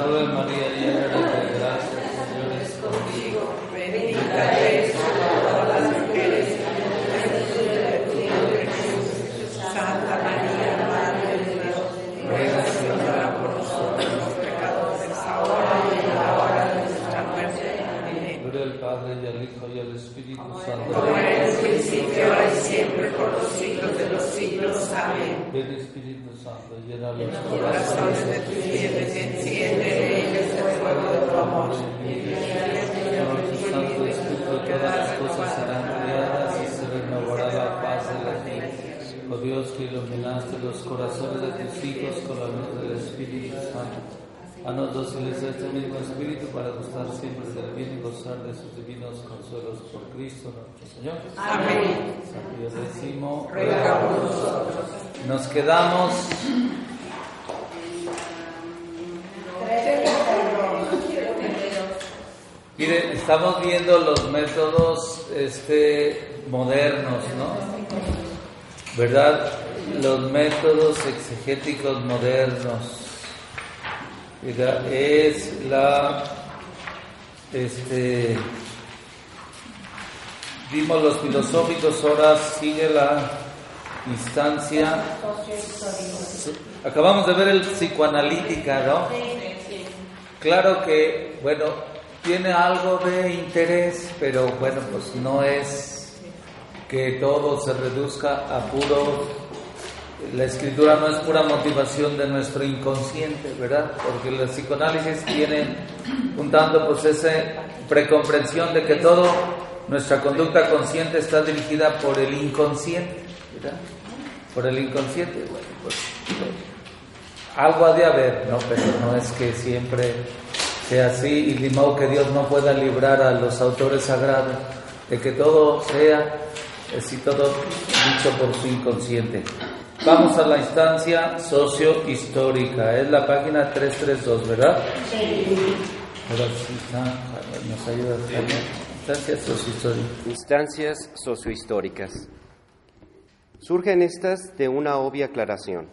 Salve María, llena Ven Espíritu Santo, llena los Corazones de tus fieles, enciende en ellos el fuego de tu amor. Santo Espíritu, todas las cosas serán creadas y se renovará la paz de la tierra. Oh Dios, que iluminaste los corazones de tus hijos con la luz del Espíritu Santo. Haznos dóciles este mismo Espíritu para gustar siempre del bien y gozar de sus divinos consuelos por Cristo nuestro Señor. Amén. San X, Ruega por nosotros. Nos quedamos Miren, estamos viendo los métodos este, modernos, ¿no? ¿Verdad? Los métodos exegéticos modernos. Es la, este, vimos los filosóficos, ahora sigue la instancia. Acabamos de ver el psicoanalítica, ¿no? Claro que, bueno, tiene algo de interés, pero bueno, pues no es que todo se reduzca a puro... La escritura no es pura motivación de nuestro inconsciente, ¿verdad? Porque el psicoanálisis tiene un tanto pues esa precomprensión de que todo nuestra conducta consciente está dirigida por el inconsciente, ¿verdad? Por el inconsciente, bueno, pues algo ha de haber, ¿no? Pero no es que siempre sea así y ni modo que Dios no pueda librar a los autores sagrados de que todo sea así todo dicho por su inconsciente. Vamos a la instancia socio-histórica, es la página 332, ¿verdad? Sí, ah, nos ayuda a instancia socio-histórica. Instancias sociohistóricas. Surgen estas de una obvia aclaración.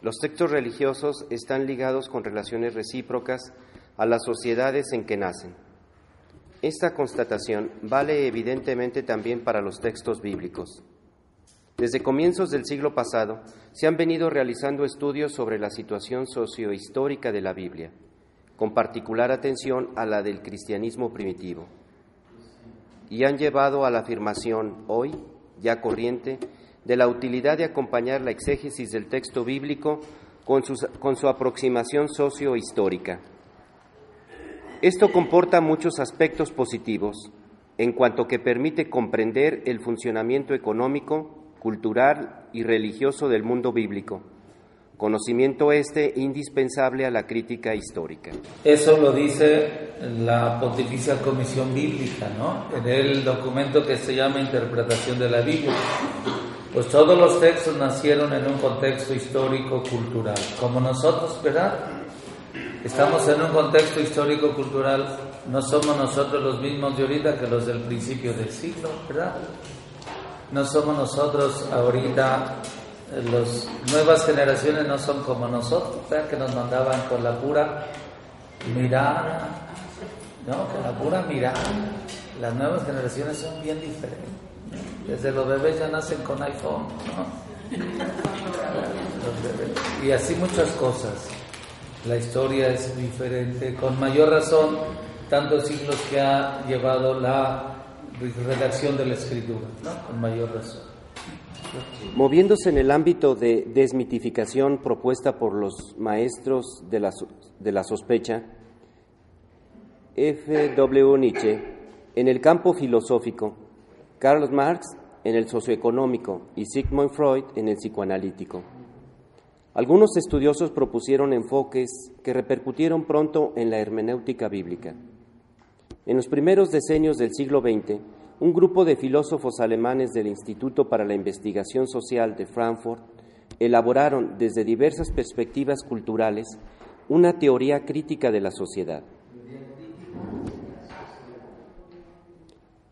Los textos religiosos están ligados con relaciones recíprocas a las sociedades en que nacen. Esta constatación vale evidentemente también para los textos bíblicos. Desde comienzos del siglo pasado se han venido realizando estudios sobre la situación sociohistórica de la Biblia, con particular atención a la del cristianismo primitivo, y han llevado a la afirmación hoy, ya corriente, de la utilidad de acompañar la exégesis del texto bíblico con, sus- con su aproximación sociohistórica. Esto comporta muchos aspectos positivos, en cuanto que permite comprender el funcionamiento económico, cultural y religioso del mundo bíblico, conocimiento este indispensable a la crítica histórica. Eso lo dice la Pontificia Comisión Bíblica, ¿no? En el documento que se llama Interpretación de la Biblia. Pues todos los textos nacieron en un contexto histórico-cultural, como nosotros, ¿verdad? Estamos en un contexto histórico-cultural, no somos nosotros los mismos de ahorita que los del principio del siglo, ¿verdad? No somos nosotros ahorita, eh, las nuevas generaciones no son como nosotros, ¿verdad? Que nos mandaban con la pura mirada, ¿no? Con la pura mirada. Las nuevas generaciones son bien diferentes. Desde los bebés ya nacen con iPhone, ¿no? Y así muchas cosas. La historia es diferente, con mayor razón, tantos siglos que ha llevado la redacción de la escritura. Con mayor razón. Moviéndose en el ámbito de desmitificación propuesta por los maestros de la, de la sospecha, F. W. Nietzsche, en el campo filosófico, Karl Marx en el socioeconómico y Sigmund Freud en el psicoanalítico. Algunos estudiosos propusieron enfoques que repercutieron pronto en la hermenéutica bíblica. En los primeros decenios del siglo XX, un grupo de filósofos alemanes del Instituto para la Investigación Social de Frankfurt elaboraron desde diversas perspectivas culturales una teoría crítica de la sociedad.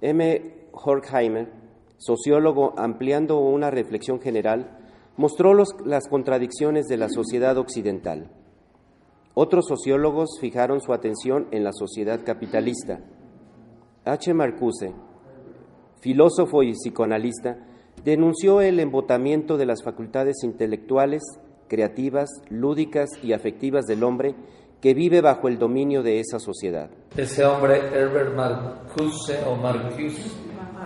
M. Horkheimer, sociólogo ampliando una reflexión general, mostró las contradicciones de la sociedad occidental. Otros sociólogos fijaron su atención en la sociedad capitalista. H. Marcuse, filósofo y psicoanalista, denunció el embotamiento de las facultades intelectuales, creativas, lúdicas y afectivas del hombre que vive bajo el dominio de esa sociedad. Ese hombre, Herbert Marcuse o Marcuse,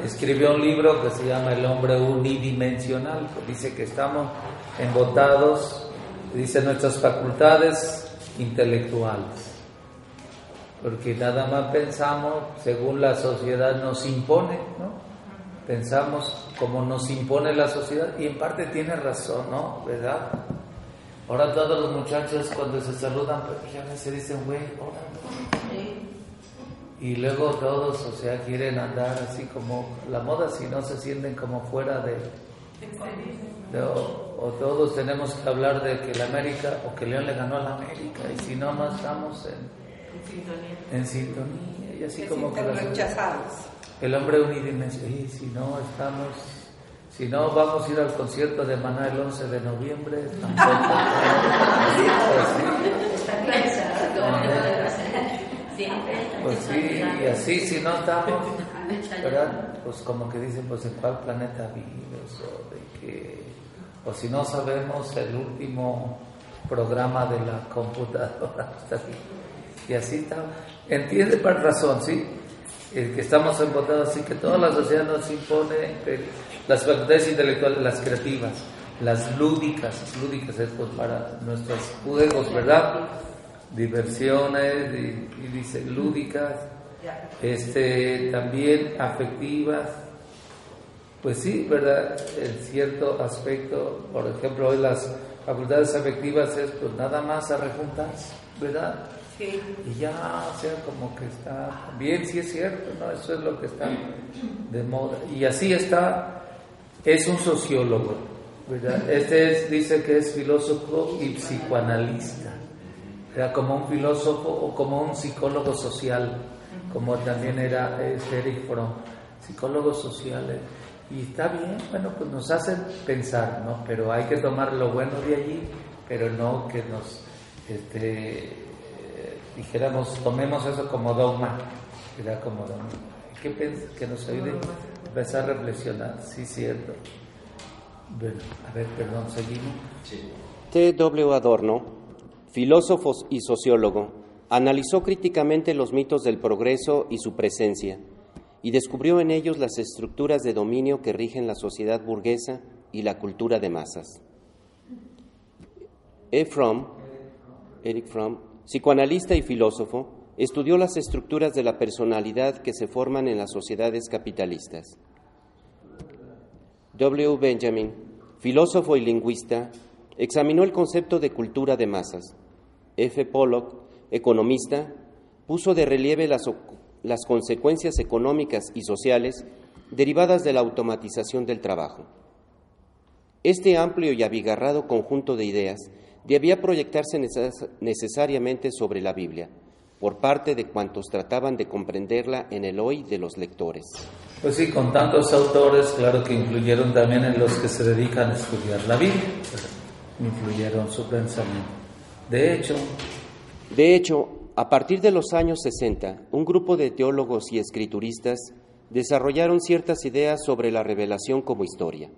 escribió un libro que se llama El hombre unidimensional. Dice que estamos embotados, dice nuestras facultades intelectuales. Porque nada más pensamos según la sociedad nos impone, ¿no? Pensamos como nos impone la sociedad y en parte tiene razón, ¿no? ¿Verdad? Ahora todos los muchachos cuando se saludan, pues ya se dicen, güey, hola. Y luego todos, o sea, quieren andar así como la moda, si no se sienten como fuera de, o, todos tenemos que hablar de que la América o que León le ganó a la América y si no más estamos en, en sintonía. y así como que rechazados. el hombre unidimensional y si no estamos si no vamos a ir al concierto de Maná el 11 de noviembre tampoco. Pues sí. y así si no estamos ¿verdad? pues como que dicen pues en cuál planeta vives o de qué o si no sabemos el último programa de la computadora. Y así está. Entiende por razón, ¿sí? El que estamos embotados, así que toda la sociedad nos impone las facultades intelectuales, las creativas, las lúdicas, lúdicas es pues para nuestros juegos, ¿verdad? Diversiones, y, y dice lúdicas, este, también afectivas, pues sí, ¿verdad? En cierto aspecto, por ejemplo, hoy las facultades afectivas es pues nada más a rejuntarse, ¿verdad? Sí. Y ya, o sea, como que está bien, sí es cierto, ¿no? Eso es lo que está de moda. Y así está, es un sociólogo, ¿verdad? Este es, dice que es filósofo y psicoanalista, era como un filósofo o como un psicólogo social, como también era este Eric Fromm, psicólogos sociales. Y está bien, bueno, pues nos hacen pensar, ¿no? Pero hay que tomar lo bueno de allí, pero no que nos, este, dijéramos, tomemos eso como dogma, era como dogma. Que, que nos ayude a empezar a reflexionar, sí, cierto. Bueno, a ver, perdón, seguimos. T. W. Adorno, filósofo y sociólogo, analizó críticamente los mitos del progreso y su presencia y descubrió en ellos las estructuras de dominio que rigen la sociedad burguesa y la cultura de masas. E. Fromm, Eric Fromm, psicoanalista y filósofo, estudió las estructuras de la personalidad que se forman en las sociedades capitalistas. W. Benjamin, filósofo y lingüista, examinó el concepto de cultura de masas. F. Pollock, economista, puso de relieve las las consecuencias económicas y sociales derivadas de la automatización del trabajo. Este amplio y abigarrado conjunto de ideas debía proyectarse necesariamente sobre la Biblia, por parte de cuantos trataban de comprenderla en el hoy de los lectores. Pues sí, con tantos autores, claro que influyeron también en los que se dedican a estudiar la Biblia, influyeron su pensamiento. De hecho, de hecho, a partir de los años 60, un grupo de teólogos y escrituristas desarrollaron ciertas ideas sobre la revelación como historia.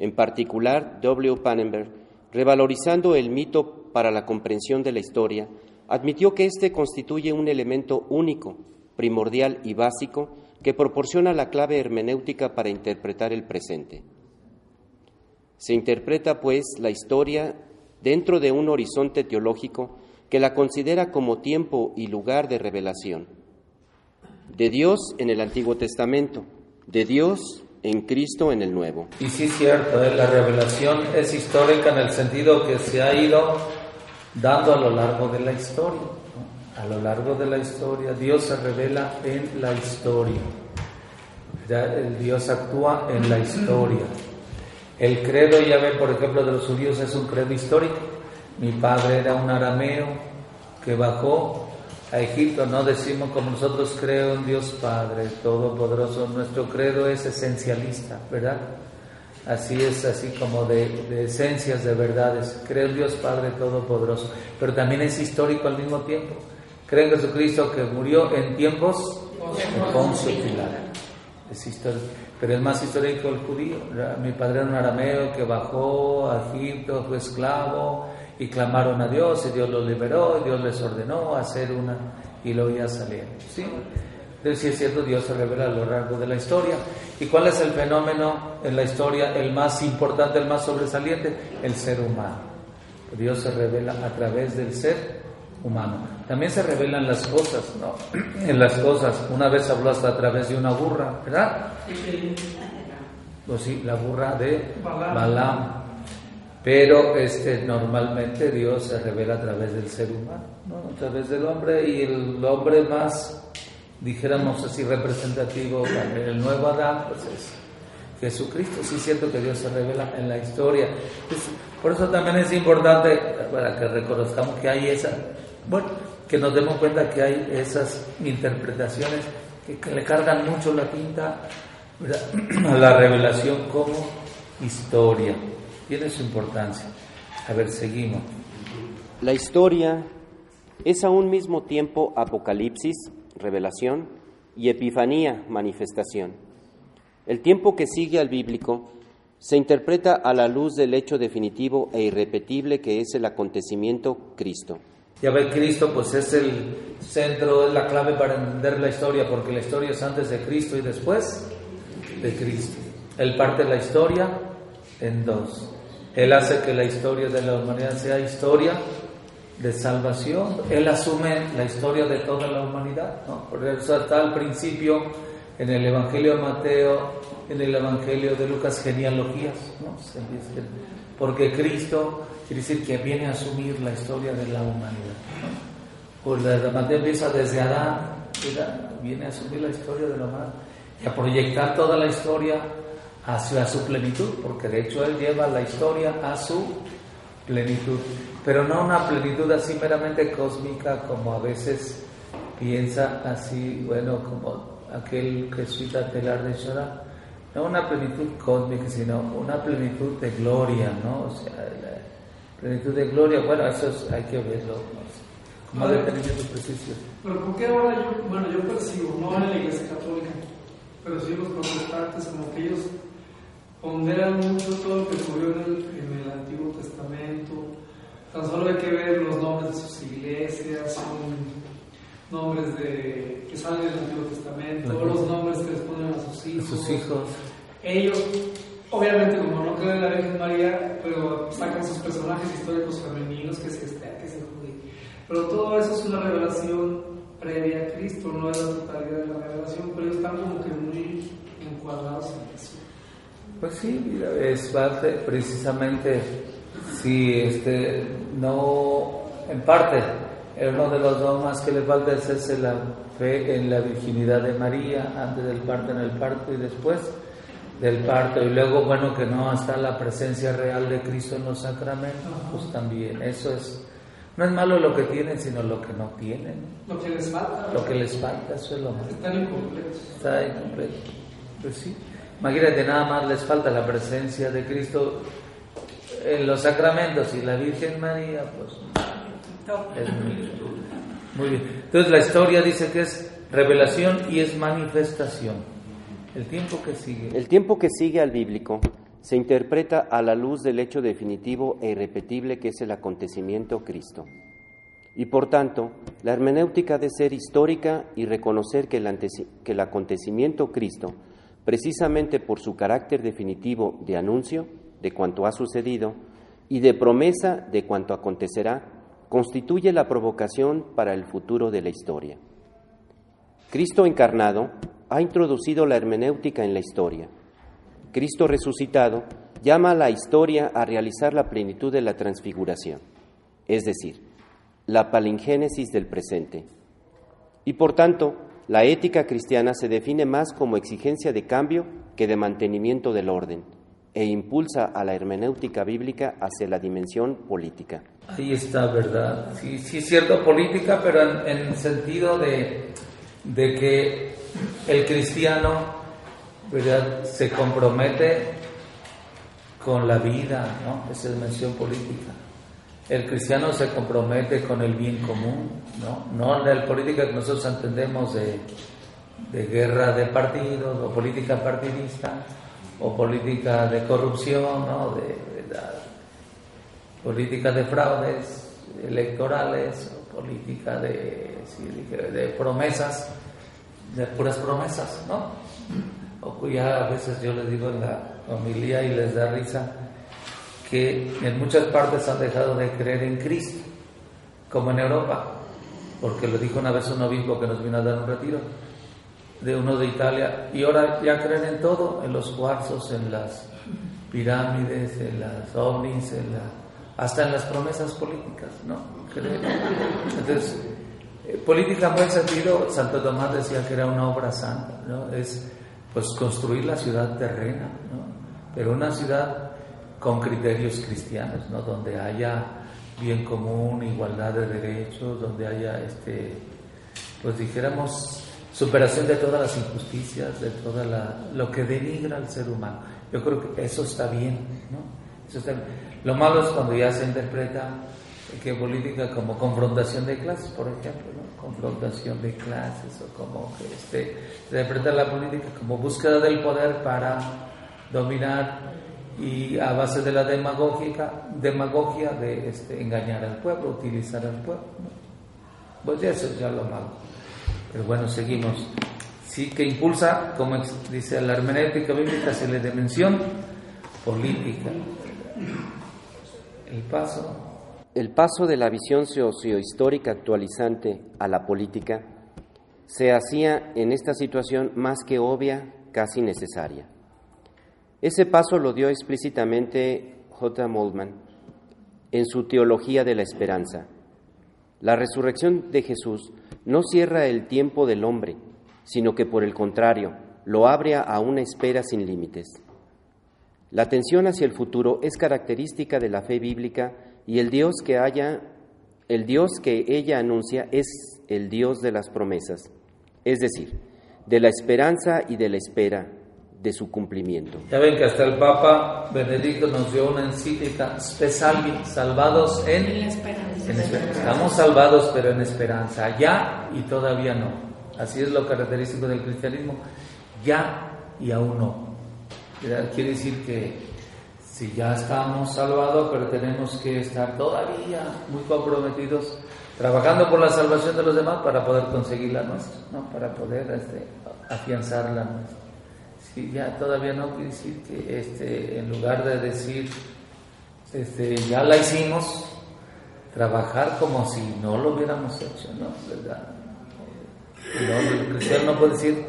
En particular, W. Pannenberg, revalorizando el mito para la comprensión de la historia, admitió que éste constituye un elemento único, primordial y básico que proporciona la clave hermenéutica para interpretar el presente. Se interpreta, pues, la historia dentro de un horizonte teológico que la considera como tiempo y lugar de revelación. De Dios en el Antiguo Testamento, de Dios en Cristo en el Nuevo. Y sí es cierto, ¿eh? la revelación es histórica en el sentido que se ha ido dando a lo largo de la historia. A lo largo de la historia, Dios se revela en la historia. el Dios actúa en la historia. El credo, ya ven, por ejemplo, de los judíos es un credo histórico mi padre era un arameo que bajó a Egipto. No decimos como nosotros creo en Dios Padre Todopoderoso. Nuestro credo es esencialista, ¿verdad? así es, así como de, esencias, de verdades. Creo en Dios Padre Todopoderoso, pero también es histórico al mismo tiempo. Creo en Jesucristo que murió en tiempos de Poncio Pilato. Es histórico. Pero es más histórico el judío. Mi padre era un arameo que bajó a Egipto, fue esclavo y clamaron a Dios y Dios los liberó y Dios les ordenó hacer una y luego ya salieron. ¿sí? Entonces, si es cierto, Dios se revela a lo largo de la historia. ¿Y cuál es el fenómeno en la historia, el más importante, el más sobresaliente? El ser humano. Dios se revela a través del ser humano. También se revelan las cosas, ¿no? En las cosas. Una vez habló hasta a través de una burra, ¿verdad? Pues sí, la burra de Balaam. Pero este, normalmente Dios se revela a través del ser humano, ¿no? a través del hombre y el hombre más, dijéramos así, representativo, el nuevo Adán, pues es Jesucristo. Sí es cierto que Dios se revela en la historia. por eso también es importante para que reconozcamos que hay esa, bueno, que nos demos cuenta que hay esas interpretaciones que, le cargan mucho la tinta a la revelación como historia tiene su importancia. A ver, seguimos. La historia es a un mismo tiempo apocalipsis, revelación, y epifanía, manifestación. El tiempo que sigue al bíblico se interpreta a la luz del hecho definitivo e irrepetible que es el acontecimiento Cristo. Ya ve, Cristo pues es el centro, es la clave para entender la historia, porque la historia es antes de Cristo y después de Cristo. Él parte la historia en dos. Él hace que la historia de la humanidad sea historia de salvación. Él asume la historia de toda la humanidad. ¿no? Por eso está al principio en el Evangelio de Mateo, en el Evangelio de Lucas, genealogías. ¿no? Porque Cristo quiere decir que viene a asumir la historia de la humanidad. Por la Mateo empieza desde Adán, viene a asumir la historia de la humanidad y a proyectar toda la historia hacia su plenitud, porque de hecho él lleva la historia a su plenitud, pero no una plenitud así meramente cósmica como a veces piensa así, bueno, como aquel jesuita telar de Shara, no una plenitud cósmica, sino una plenitud de gloria, ¿no? O sea, la plenitud de gloria, bueno, eso hay que verlo, como dependiendo preciso. Pero ¿por qué ahora yo, bueno, yo percibo, no en la iglesia católica, pero sí los protestantes, como que ellos ponderan mucho todo lo que ocurrió en el, en el Antiguo Testamento. Tan solo hay que ver los nombres de sus iglesias, son nombres de, que salen del Antiguo Testamento, todos los nombres que les ponen a sus hijos. Sus hijos. Ellos, obviamente, como no creen en la Virgen María, pero sacan sus personajes históricos femeninos, que es este, que es el judío. Pero todo eso es una revelación previa a Cristo, no es la totalidad de la revelación, pero ellos están como que muy encuadrados en eso. Pues sí, es parte precisamente, si este, no, en parte, uno de los dogmas que le falta es ese, la fe en la virginidad de María, antes del parto, en el parto y después del parto. Y luego, bueno, que no está la presencia real de Cristo en los sacramentos, pues también, eso es, no es malo lo que tienen, sino lo que no tienen. Lo que les falta. Lo que les falta, eso es lo más. Están incompletos. Está incompleto. Pues sí. Imagínate, nada más les falta la presencia de Cristo en los sacramentos y la Virgen María, pues es muy, bien. Entonces la historia dice que es revelación y es manifestación. El tiempo que sigue. El tiempo que sigue al bíblico se interpreta a la luz del hecho definitivo e irrepetible que es el acontecimiento Cristo. Y por tanto, la hermenéutica de ser histórica y reconocer que el acontecimiento Cristo precisamente por su carácter definitivo de anuncio de cuanto ha sucedido y de promesa de cuanto acontecerá, constituye la provocación para el futuro de la historia. Cristo encarnado ha introducido la hermenéutica en la historia. Cristo resucitado llama a la historia a realizar la plenitud de la transfiguración, es decir, la palingénesis del presente. Y por tanto, la ética cristiana se define más como exigencia de cambio que de mantenimiento del orden e impulsa a la hermenéutica bíblica hacia la dimensión política. Ahí está, ¿verdad? Sí, sí es cierto política, pero en, el sentido de, de, que el cristiano ¿verdad? se compromete con la vida, ¿no? Esa es mención política. El cristiano se compromete con el bien común, ¿no? No la política que nosotros entendemos de, de guerra de partidos o política partidista o política de corrupción, ¿no? de, política de fraudes electorales o política de, de promesas, de puras promesas, ¿no? O ya a veces yo les digo en la homilía y les da risa que en muchas partes han dejado de creer en Cristo, como en Europa, porque lo dijo una vez un obispo que nos vino a dar un retiro de uno de Italia, y ahora ya creen en todo, en los cuarzos, en las pirámides, en las ovnis, en la, hasta en las promesas políticas, ¿no? Entonces, eh, política en buen sentido, Santo Tomás decía que era una obra santa, ¿no? Es pues construir la ciudad terrena, ¿no? Pero una ciudad con criterios cristianos, ¿no? Donde haya bien común, igualdad de derechos, donde haya este pues dijéramos superación de todas las injusticias, de toda la, lo que denigra al ser humano. Yo creo que eso está bien, ¿no? Eso está Lo malo es cuando ya se interpreta que política como confrontación de clases, por ejemplo, ¿no? confrontación de clases o como que este, se interpreta la política como búsqueda del poder para dominar y a base de la demagogia, demagogia de este, engañar al pueblo, utilizar al pueblo. Pues eso es ya lo malo. Pero bueno, seguimos. Sí que impulsa, como dice la hermenéutica bíblica, se le dimensión política. El paso. El paso de la visión sociohistórica actualizante a la política se hacía en esta situación más que obvia, casi necesaria. Ese paso lo dio explícitamente J. Moldman en su Teología de la Esperanza. La resurrección de Jesús no cierra el tiempo del hombre, sino que por el contrario, lo abre a una espera sin límites. La atención hacia el futuro es característica de la fe bíblica y el Dios que haya el Dios que ella anuncia es el Dios de las promesas, es decir, de la esperanza y de la espera de su cumplimiento. Ya ven que hasta el Papa Benedicto nos dio una encíclica especial, salvados en, en, esperanza. Estamos salvados pero en esperanza, ya y todavía no. Así es lo característico del cristianismo, ya y aún no. Quiere decir que si ya estamos salvados, pero tenemos que estar todavía muy comprometidos trabajando por la salvación de los demás para poder conseguir la nuestra, ¿no? para poder este, afianzar la nuestra. Sí, ya todavía no quiere decir que este, en lugar de decir este, ya la hicimos, trabajar como si no lo hubiéramos hecho, ¿no? ¿Verdad? el cristiano no puede decir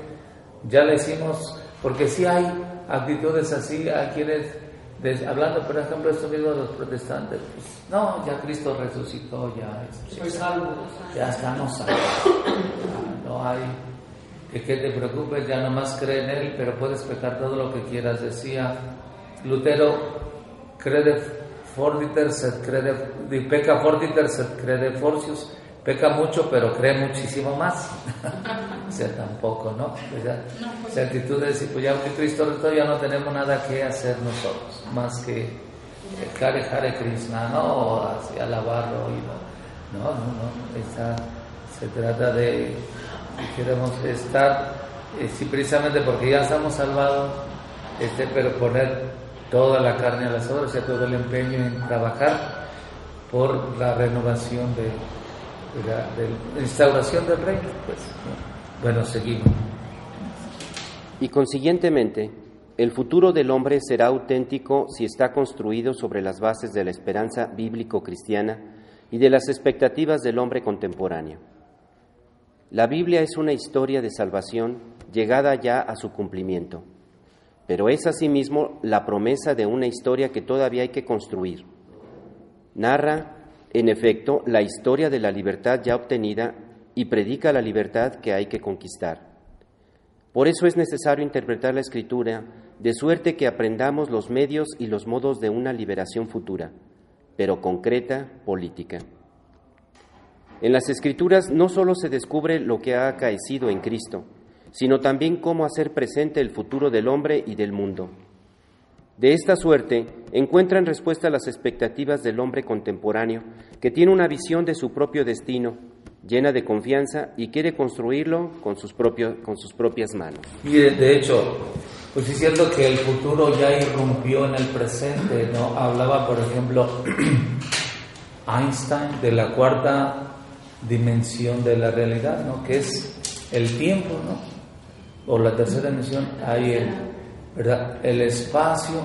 ya la hicimos, porque si hay actitudes así, a quienes, hablando por ejemplo esto mismo de los protestantes, pues, no, ya Cristo resucitó, ya, este, ya estamos salvos, no hay que, te preocupes, ya nomás cree en Él, pero puedes pecar todo lo que quieras. Decía Lutero, crede fortiter sed crede, peca fortiter sed crede forcius, peca mucho pero cree muchísimo más. o sea, tampoco, ¿no? O sea, pues actitud de decir, pues ya que Cristo resucitó, ya no tenemos nada que hacer nosotros, más que Hare Hare Krishna, ¿no? O así, alabarlo y no. No, no, no. se trata de queremos estar, eh, sí, precisamente porque ya estamos salvados, este, pero poner toda la carne a las obras, o sea, todo el empeño en trabajar por la renovación de, la, instauración del reino. Pues, Bueno, seguimos. Y consiguientemente, el futuro del hombre será auténtico si está construido sobre las bases de la esperanza bíblico-cristiana y de las expectativas del hombre contemporáneo. La Biblia es una historia de salvación llegada ya a su cumplimiento, pero es asimismo la promesa de una historia que todavía hay que construir. Narra, en efecto, la historia de la libertad ya obtenida y predica la libertad que hay que conquistar. Por eso es necesario interpretar la escritura de suerte que aprendamos los medios y los modos de una liberación futura, pero concreta, política. En las Escrituras no solo se descubre lo que ha acaecido en Cristo, sino también cómo hacer presente el futuro del hombre y del mundo. De esta suerte, encuentran respuesta a las expectativas del hombre contemporáneo, que tiene una visión de su propio destino, llena de confianza y quiere construirlo con sus, propias manos. Y de, hecho, pues es que el futuro ya irrumpió en el presente, ¿no? Hablaba, por ejemplo, Einstein de la cuarta dimensión de la realidad, ¿no? Que es el tiempo, ¿no? O la tercera dimensión, hay el, ¿verdad? El espacio,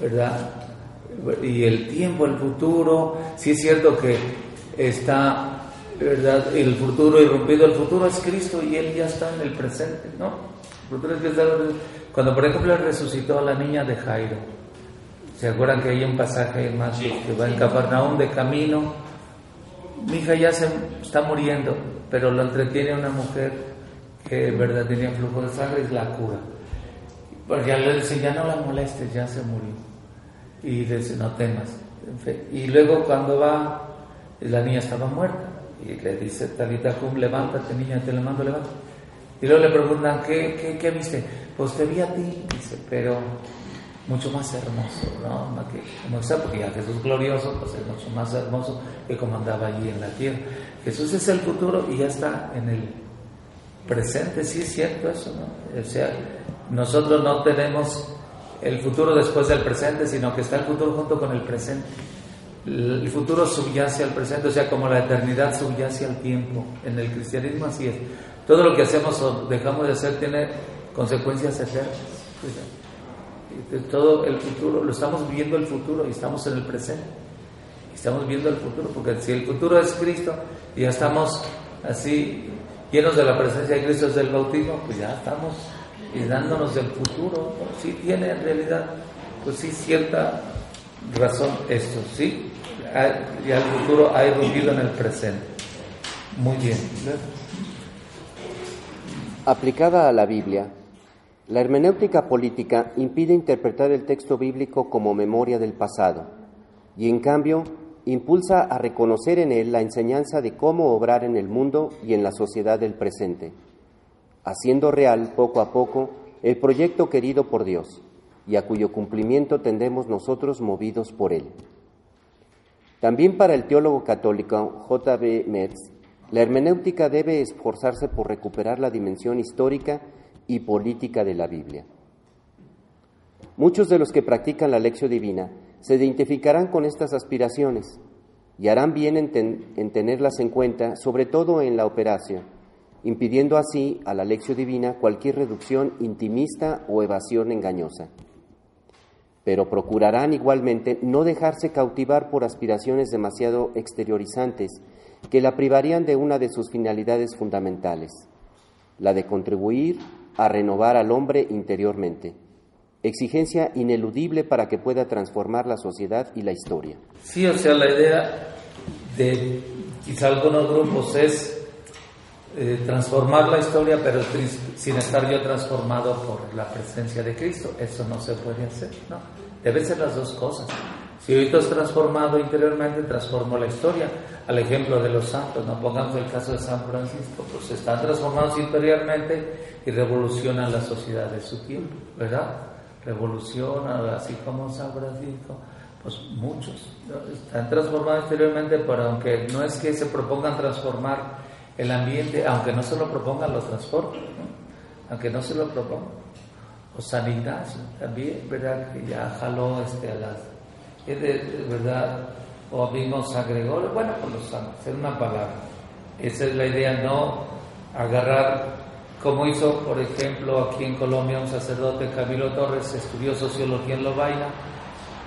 ¿verdad? Y el tiempo, el futuro. Sí es cierto que está, ¿verdad? El futuro irrumpido, el futuro es Cristo y Él ya está en el presente, ¿no? El futuro es Cristo. Cuando, por ejemplo, resucitó a la niña de Jairo, ¿se acuerdan que hay un pasaje más que va en Capernaum de camino? Mi hija ya se está muriendo, pero lo entretiene una mujer que, ¿verdad?, tenía flujo de sangre y la cura. Porque le dice, ya no la molestes, ya se murió. Y dice, no temas. Y luego cuando va, la niña estaba muerta. Y le dice, Talita Cum, levántate niña, te la mando, levántate. Y luego le preguntan, ¿qué, qué, qué viste? Pues te vi a ti, dice, pero mucho más hermoso, ¿no? Que, como está, porque ya Jesús glorioso, pues es mucho más hermoso que como andaba allí en la tierra. Jesús es el futuro y ya está en el presente, sí es cierto eso, ¿no? O sea, nosotros no tenemos el futuro después del presente, sino que está el futuro junto con el presente. El futuro subyace al presente, o sea, como la eternidad subyace al tiempo. En el cristianismo así es. Todo lo que hacemos o dejamos de hacer tiene consecuencias eternas. Todo el futuro, lo estamos viendo el futuro y estamos en el presente. Estamos viendo el futuro, porque si el futuro es Cristo y ya estamos así llenos de la presencia de Cristo desde el bautismo, pues ya estamos y dándonos del futuro. Sí tiene en realidad, pues sí, cierta razón esto, ¿sí? Ya el futuro ha irrumpido en el presente. Muy bien. Aplicada a la Biblia, la hermenéutica política impide interpretar el texto bíblico como memoria del pasado y en cambio impulsa a reconocer en él la enseñanza de cómo obrar en el mundo y en la sociedad del presente, haciendo real poco a poco el proyecto querido por Dios y a cuyo cumplimiento tendemos nosotros movidos por él. También para el teólogo católico J.B. Metz, la hermenéutica debe esforzarse por recuperar la dimensión histórica y política de la Biblia. Muchos de los que practican la lección divina se identificarán con estas aspiraciones y harán bien en, en, tenerlas en cuenta, sobre todo en la operación, impidiendo así a la lección divina cualquier reducción intimista o evasión engañosa. Pero procurarán igualmente no dejarse cautivar por aspiraciones demasiado exteriorizantes que la privarían de una de sus finalidades fundamentales, la de contribuir a renovar al hombre interiormente exigencia ineludible para que pueda transformar la sociedad y la historia. Sí, o sea, la idea de quizá algunos grupos es eh, transformar la historia, pero sin estar yo transformado por la presencia de Cristo. Eso no se puede hacer, ¿no? Deben ser las dos cosas. Si yo estoy transformado interiormente, transformo la historia. Al ejemplo de los santos, no pongamos el caso de San Francisco, pues están transformados interiormente y revolucionan la sociedad de su tiempo, ¿verdad? revoluciona, así como San Francisco, pues muchos están transformados exteriormente, pero aunque no es que se propongan transformar el ambiente, aunque no se lo propongan, lo transforman, aunque no se lo propongan. O San también, ¿verdad? Que ya jaló este, a las. De, ¿verdad? O vimos a Gregorio, bueno, pues los santos, es una palabra. Esa es la idea, no agarrar como hizo, por ejemplo, aquí en Colombia un sacerdote, Camilo Torres, estudió sociología en Lovaina,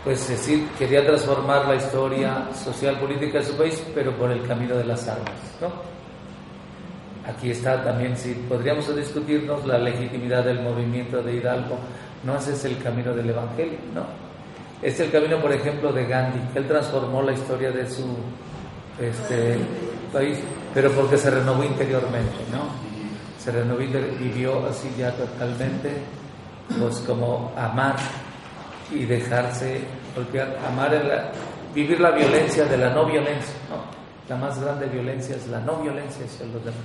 pues decir, quería transformar la historia social política de su país, pero por el camino de las armas, ¿no? Aquí está también, si podríamos discutirnos la legitimidad del movimiento de Hidalgo, no ese es el camino del Evangelio, ¿no? Es el camino, por ejemplo, de Gandhi, él transformó la historia de su este, país, pero porque se renovó interiormente, ¿no? se renovó vivió así ya totalmente, pues como amar y dejarse golpear, amar la, vivir la violencia de la no violencia. La más grande violencia es la no violencia hacia los demás,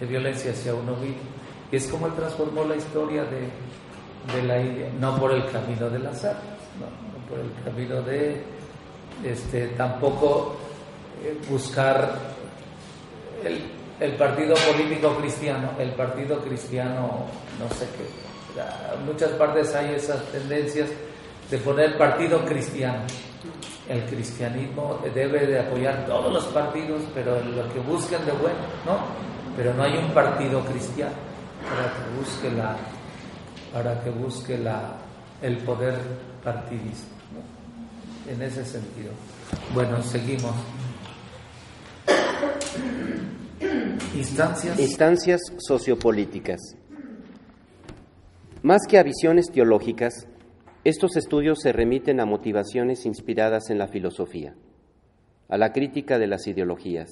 de violencia hacia uno mismo. Y es como él transformó la historia de, la India, no por el camino del azar, no por el camino de este, tampoco eh, buscar el, el, partido político cristiano, el partido cristiano, no sé qué. En muchas partes hay esas tendencias de poner partido cristiano. El cristianismo debe de apoyar todos los partidos, pero lo que busquen de bueno, ¿no? Pero no hay un partido cristiano para que busque la, para que busque la, el poder partidista. En ese sentido. Bueno, seguimos. Instancias. Instancias sociopolíticas. Más que a visiones teológicas, estos estudios se remiten a motivaciones inspiradas en la filosofía, a la crítica de las ideologías,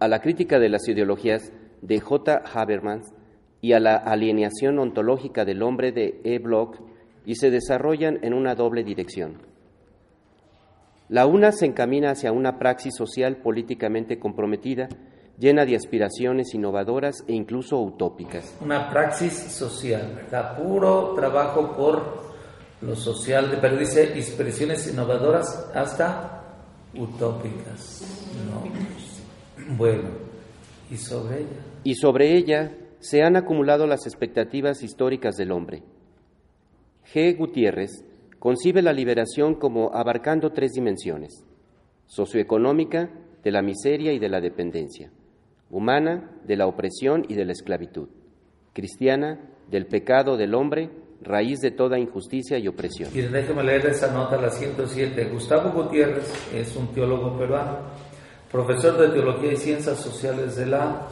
a la crítica de las ideologías de J. Habermas y a la alienación ontológica del hombre de E. Bloch y se desarrollan en una doble dirección. La una se encamina hacia una praxis social políticamente comprometida, llena de aspiraciones innovadoras e incluso utópicas. Una praxis social, ¿verdad? Puro trabajo por lo social, pero dice expresiones innovadoras hasta utópicas. Bueno, ¿y sobre ella? Y sobre ella se han acumulado las expectativas históricas del hombre. G. Gutiérrez concibe la liberación como abarcando tres dimensiones, socioeconómica, de la miseria y de la dependencia, humana, de la opresión y de la esclavitud, cristiana, del pecado del hombre, raíz de toda injusticia y opresión. Y déjeme leer esa nota, la 107. Gustavo Gutiérrez es un teólogo peruano, profesor de Teología y Ciencias Sociales de la,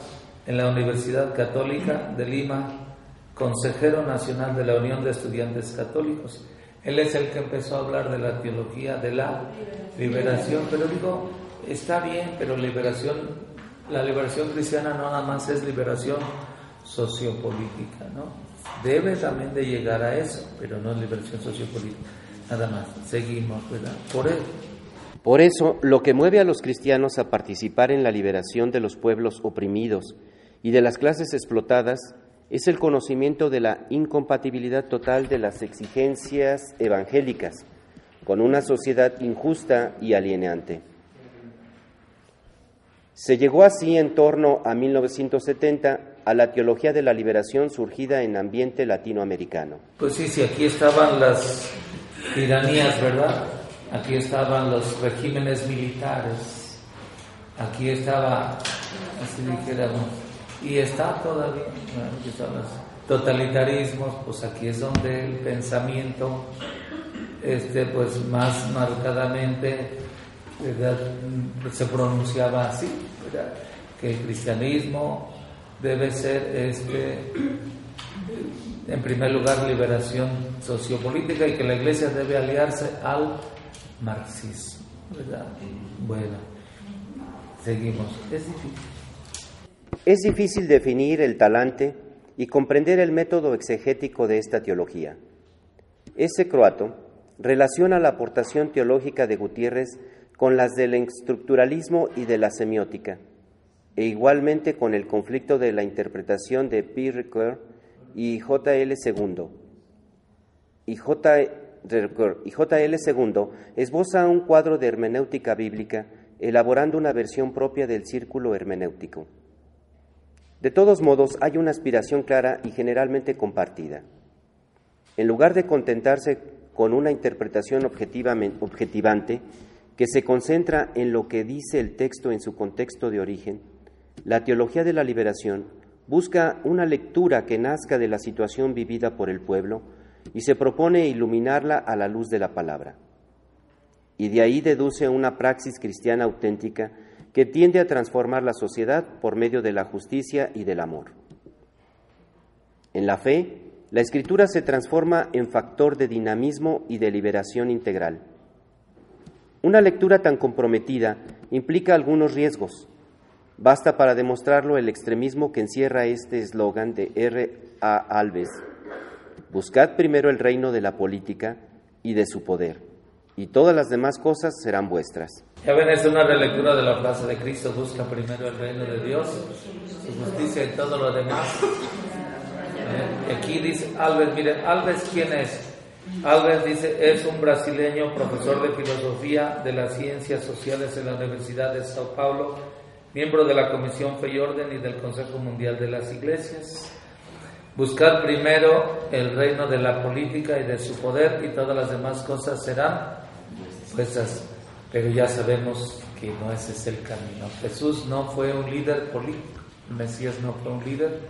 en la Universidad Católica de Lima, consejero nacional de la Unión de Estudiantes Católicos. Él es el que empezó a hablar de la teología de la liberación, pero digo, está bien, pero liberación, la liberación cristiana no nada más es liberación sociopolítica, ¿no? Debe también de llegar a eso, pero no es liberación sociopolítica. Nada más, seguimos, ¿verdad? Por él. Por eso, lo que mueve a los cristianos a participar en la liberación de los pueblos oprimidos y de las clases explotadas es el conocimiento de la incompatibilidad total de las exigencias evangélicas con una sociedad injusta y alienante. Se llegó así en torno a 1970 a la teología de la liberación surgida en ambiente latinoamericano. Pues sí, sí, aquí estaban las tiranías, ¿verdad? Aquí estaban los regímenes militares, aquí estaba, así dijéramos, y está todavía, están los totalitarismos, pues aquí es donde el pensamiento, este, pues más marcadamente se pronunciaba así, que el cristianismo debe ser este en primer lugar liberación sociopolítica y que la iglesia debe aliarse al marxismo, ¿verdad? Bueno, seguimos. Es difícil. Es difícil definir el talante y comprender el método exegético de esta teología. Ese croato relaciona la aportación teológica de Gutiérrez con las del estructuralismo y de la semiótica, e igualmente con el conflicto de la interpretación de Pierre y J.L. II. Y J.L. II esboza un cuadro de hermenéutica bíblica elaborando una versión propia del círculo hermenéutico. De todos modos, hay una aspiración clara y generalmente compartida. En lugar de contentarse con una interpretación objetivante que se concentra en lo que dice el texto en su contexto de origen, la teología de la liberación busca una lectura que nazca de la situación vivida por el pueblo y se propone iluminarla a la luz de la palabra. Y de ahí deduce una praxis cristiana auténtica que tiende a transformar la sociedad por medio de la justicia y del amor. En la fe, la escritura se transforma en factor de dinamismo y de liberación integral. Una lectura tan comprometida implica algunos riesgos. Basta para demostrarlo el extremismo que encierra este eslogan de R. A. Alves. Buscad primero el reino de la política y de su poder, y todas las demás cosas serán vuestras. Ya ven, es una relectura de la frase de Cristo, busca primero el reino de Dios, su justicia y todo lo demás Aquí dice Alves, miren, Alves, ¿quién es? Alves dice, es un brasileño, profesor de filosofía de las ciencias sociales en la Universidad de Sao Paulo, miembro de la Comisión Fe y Orden y del Consejo Mundial de las Iglesias. Buscar primero el reino de la política y de su poder y todas las demás cosas serán Pero ya sabemos que no ese es el camino. Jesús no fue un líder político, Mesías no fue un líder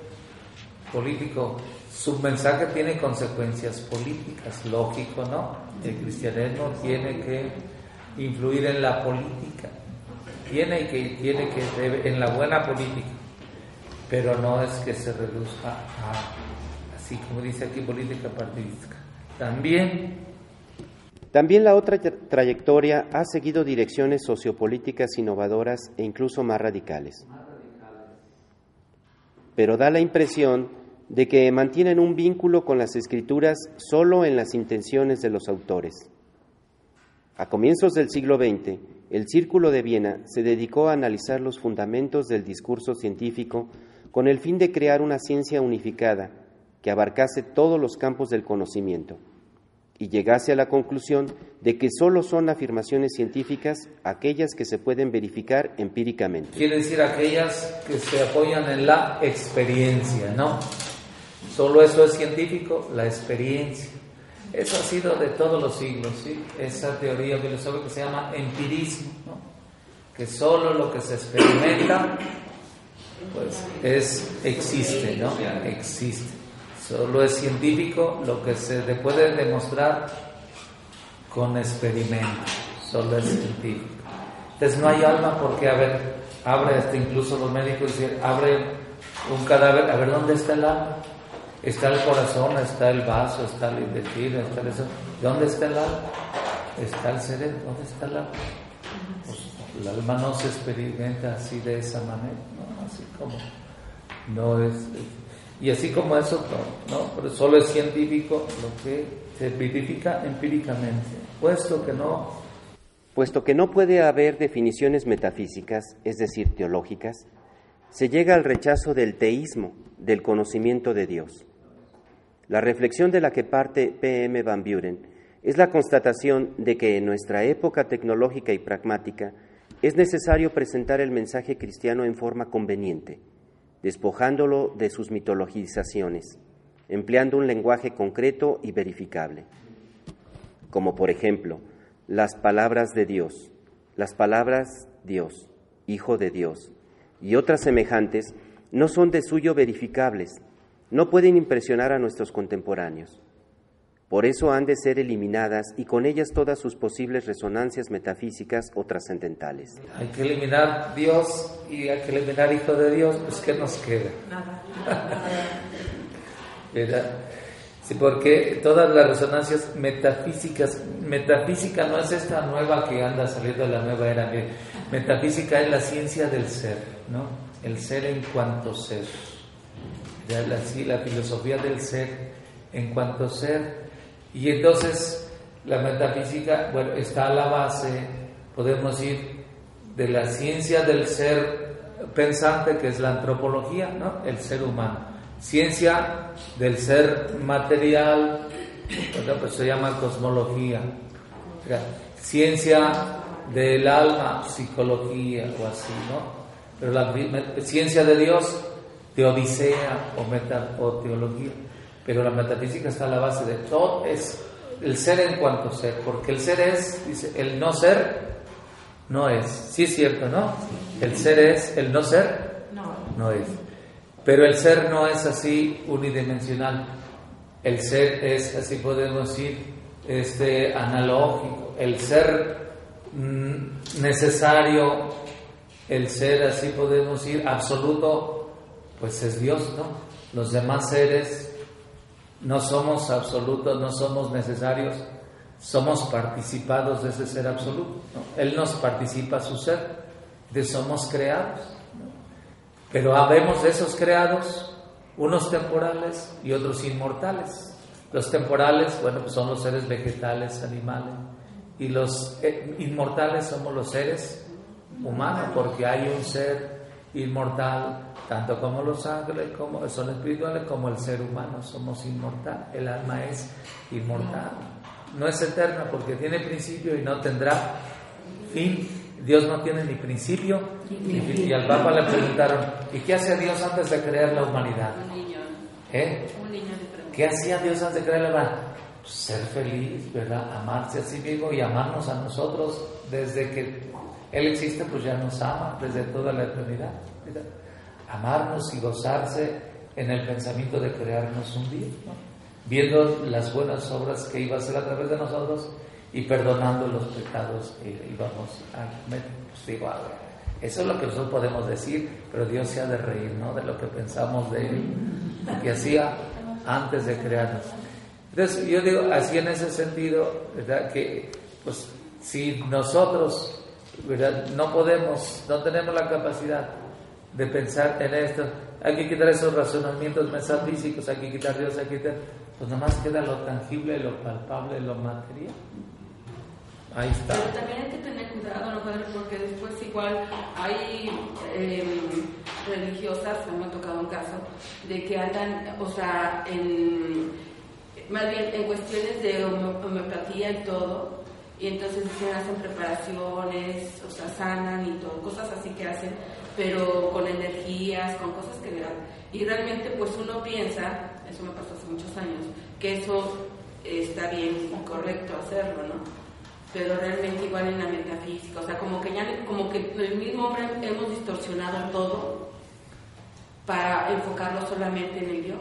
político. Su mensaje tiene consecuencias políticas, lógico, ¿no? El cristianismo tiene que influir en la política, tiene que, tiene que, en la buena política, pero no es que se reduzca a, así como dice aquí, política partidista. También también la otra trayectoria ha seguido direcciones sociopolíticas innovadoras e incluso más radicales. Pero da la impresión de que mantienen un vínculo con las escrituras solo en las intenciones de los autores. A comienzos del siglo XX, el Círculo de Viena se dedicó a analizar los fundamentos del discurso científico con el fin de crear una ciencia unificada que abarcase todos los campos del conocimiento y llegase a la conclusión de que solo son afirmaciones científicas aquellas que se pueden verificar empíricamente. Quiere decir aquellas que se apoyan en la experiencia, ¿no? Solo eso es científico, la experiencia. Eso ha sido de todos los siglos, ¿sí? Esa teoría filosófica que se llama empirismo, ¿no? Que solo lo que se experimenta, pues es, existe, ¿no? Existe. Solo es científico lo que se puede demostrar con experimento. Solo es científico. Entonces no hay alma porque, a ver, abre, este, incluso los médicos dicen, abre un cadáver, a ver dónde está el alma. Está el corazón, está el vaso, está el intestino, está el eso. ¿Dónde está el alma? Está el cerebro, ¿dónde está el alma? Pues, el alma no se experimenta así de esa manera, ¿no? Así como no es y así como eso, ¿no? Pero solo es científico lo que se verifica empíricamente, puesto que no. Puesto que no puede haber definiciones metafísicas, es decir, teológicas, se llega al rechazo del teísmo, del conocimiento de Dios. La reflexión de la que parte P.M. Van Buren es la constatación de que en nuestra época tecnológica y pragmática es necesario presentar el mensaje cristiano en forma conveniente despojándolo de sus mitologizaciones, empleando un lenguaje concreto y verificable, como por ejemplo las palabras de Dios, las palabras Dios, Hijo de Dios, y otras semejantes, no son de suyo verificables, no pueden impresionar a nuestros contemporáneos. Por eso han de ser eliminadas y con ellas todas sus posibles resonancias metafísicas o trascendentales. Hay que eliminar Dios y hay que eliminar Hijo de Dios, pues ¿qué nos queda? Nada. ¿Verdad? Sí, porque todas las resonancias metafísicas, metafísica no es esta nueva que anda saliendo de la nueva era, metafísica es la ciencia del ser, ¿no? El ser en cuanto ser. La, la filosofía del ser en cuanto ser y entonces la metafísica, bueno, está a la base, podemos ir de la ciencia del ser pensante, que es la antropología, ¿no? El ser humano. Ciencia del ser material, pues se llama cosmología. Ciencia del alma, psicología o así, ¿no? Pero la ciencia de Dios, teodicea o, meta, o teología. Pero la metafísica está a la base de todo, es el ser en cuanto ser, porque el ser es, dice, el no ser no es. Sí es cierto, ¿no? El ser es, el no ser no es. Pero el ser no es así unidimensional. El ser es, así podemos decir, este, analógico. El ser mm, necesario, el ser, así podemos decir, absoluto, pues es Dios, ¿no? Los demás seres no somos absolutos, no somos necesarios, somos participados de ese ser absoluto. Él nos participa su ser, de somos creados. Pero habemos de esos creados, unos temporales y otros inmortales. Los temporales, bueno, pues son los seres vegetales, animales, y los eh, inmortales somos los seres humanos, porque hay un ser inmortal, tanto como los ángeles como son espirituales como el ser humano, somos inmortal, el alma es inmortal, no es eterna porque tiene principio y no tendrá fin. Dios no tiene ni principio ni fin. Y al Papa le preguntaron, ¿y qué hacía Dios antes de crear la humanidad? ¿Eh? ¿Qué hacía Dios antes de crear la humanidad? Ser feliz, ¿verdad? Amarse a sí mismo y amarnos a nosotros desde que Él existe, pues ya nos ama desde toda la eternidad. ¿verdad? Amarnos y gozarse en el pensamiento de crearnos un día, ¿no? viendo las buenas obras que iba a hacer a través de nosotros y perdonando los pecados que íbamos a cometer. Pues digo, a ver, eso es lo que nosotros podemos decir, pero Dios se ha de reír, ¿no? De lo que pensamos de Él, que hacía antes de crearnos. Entonces, yo digo, así en ese sentido, ¿verdad? Que, pues, si nosotros, ¿verdad? No podemos, no tenemos la capacidad de pensar en esto, hay que quitar esos razonamientos metafísicos, hay que quitar Dios, hay que quitar, pues nomás queda lo tangible, lo palpable, lo material. Ahí está. Pero también hay que tener cuidado, ¿no, padre? Porque después igual hay eh, religiosas, me ha tocado un caso, de que andan, o sea, en, más bien en cuestiones de homeopatía y todo, y entonces dicen, hacen preparaciones, o sea, sanan y todo, cosas así que hacen, pero con energías, con cosas que le dan. Y realmente pues uno piensa, eso me pasó hace muchos años, que eso está bien y correcto hacerlo, ¿no? pero realmente igual en la metafísica, o sea, como que ya, como que el mismo hombre hemos distorsionado todo para enfocarlo solamente en el yo.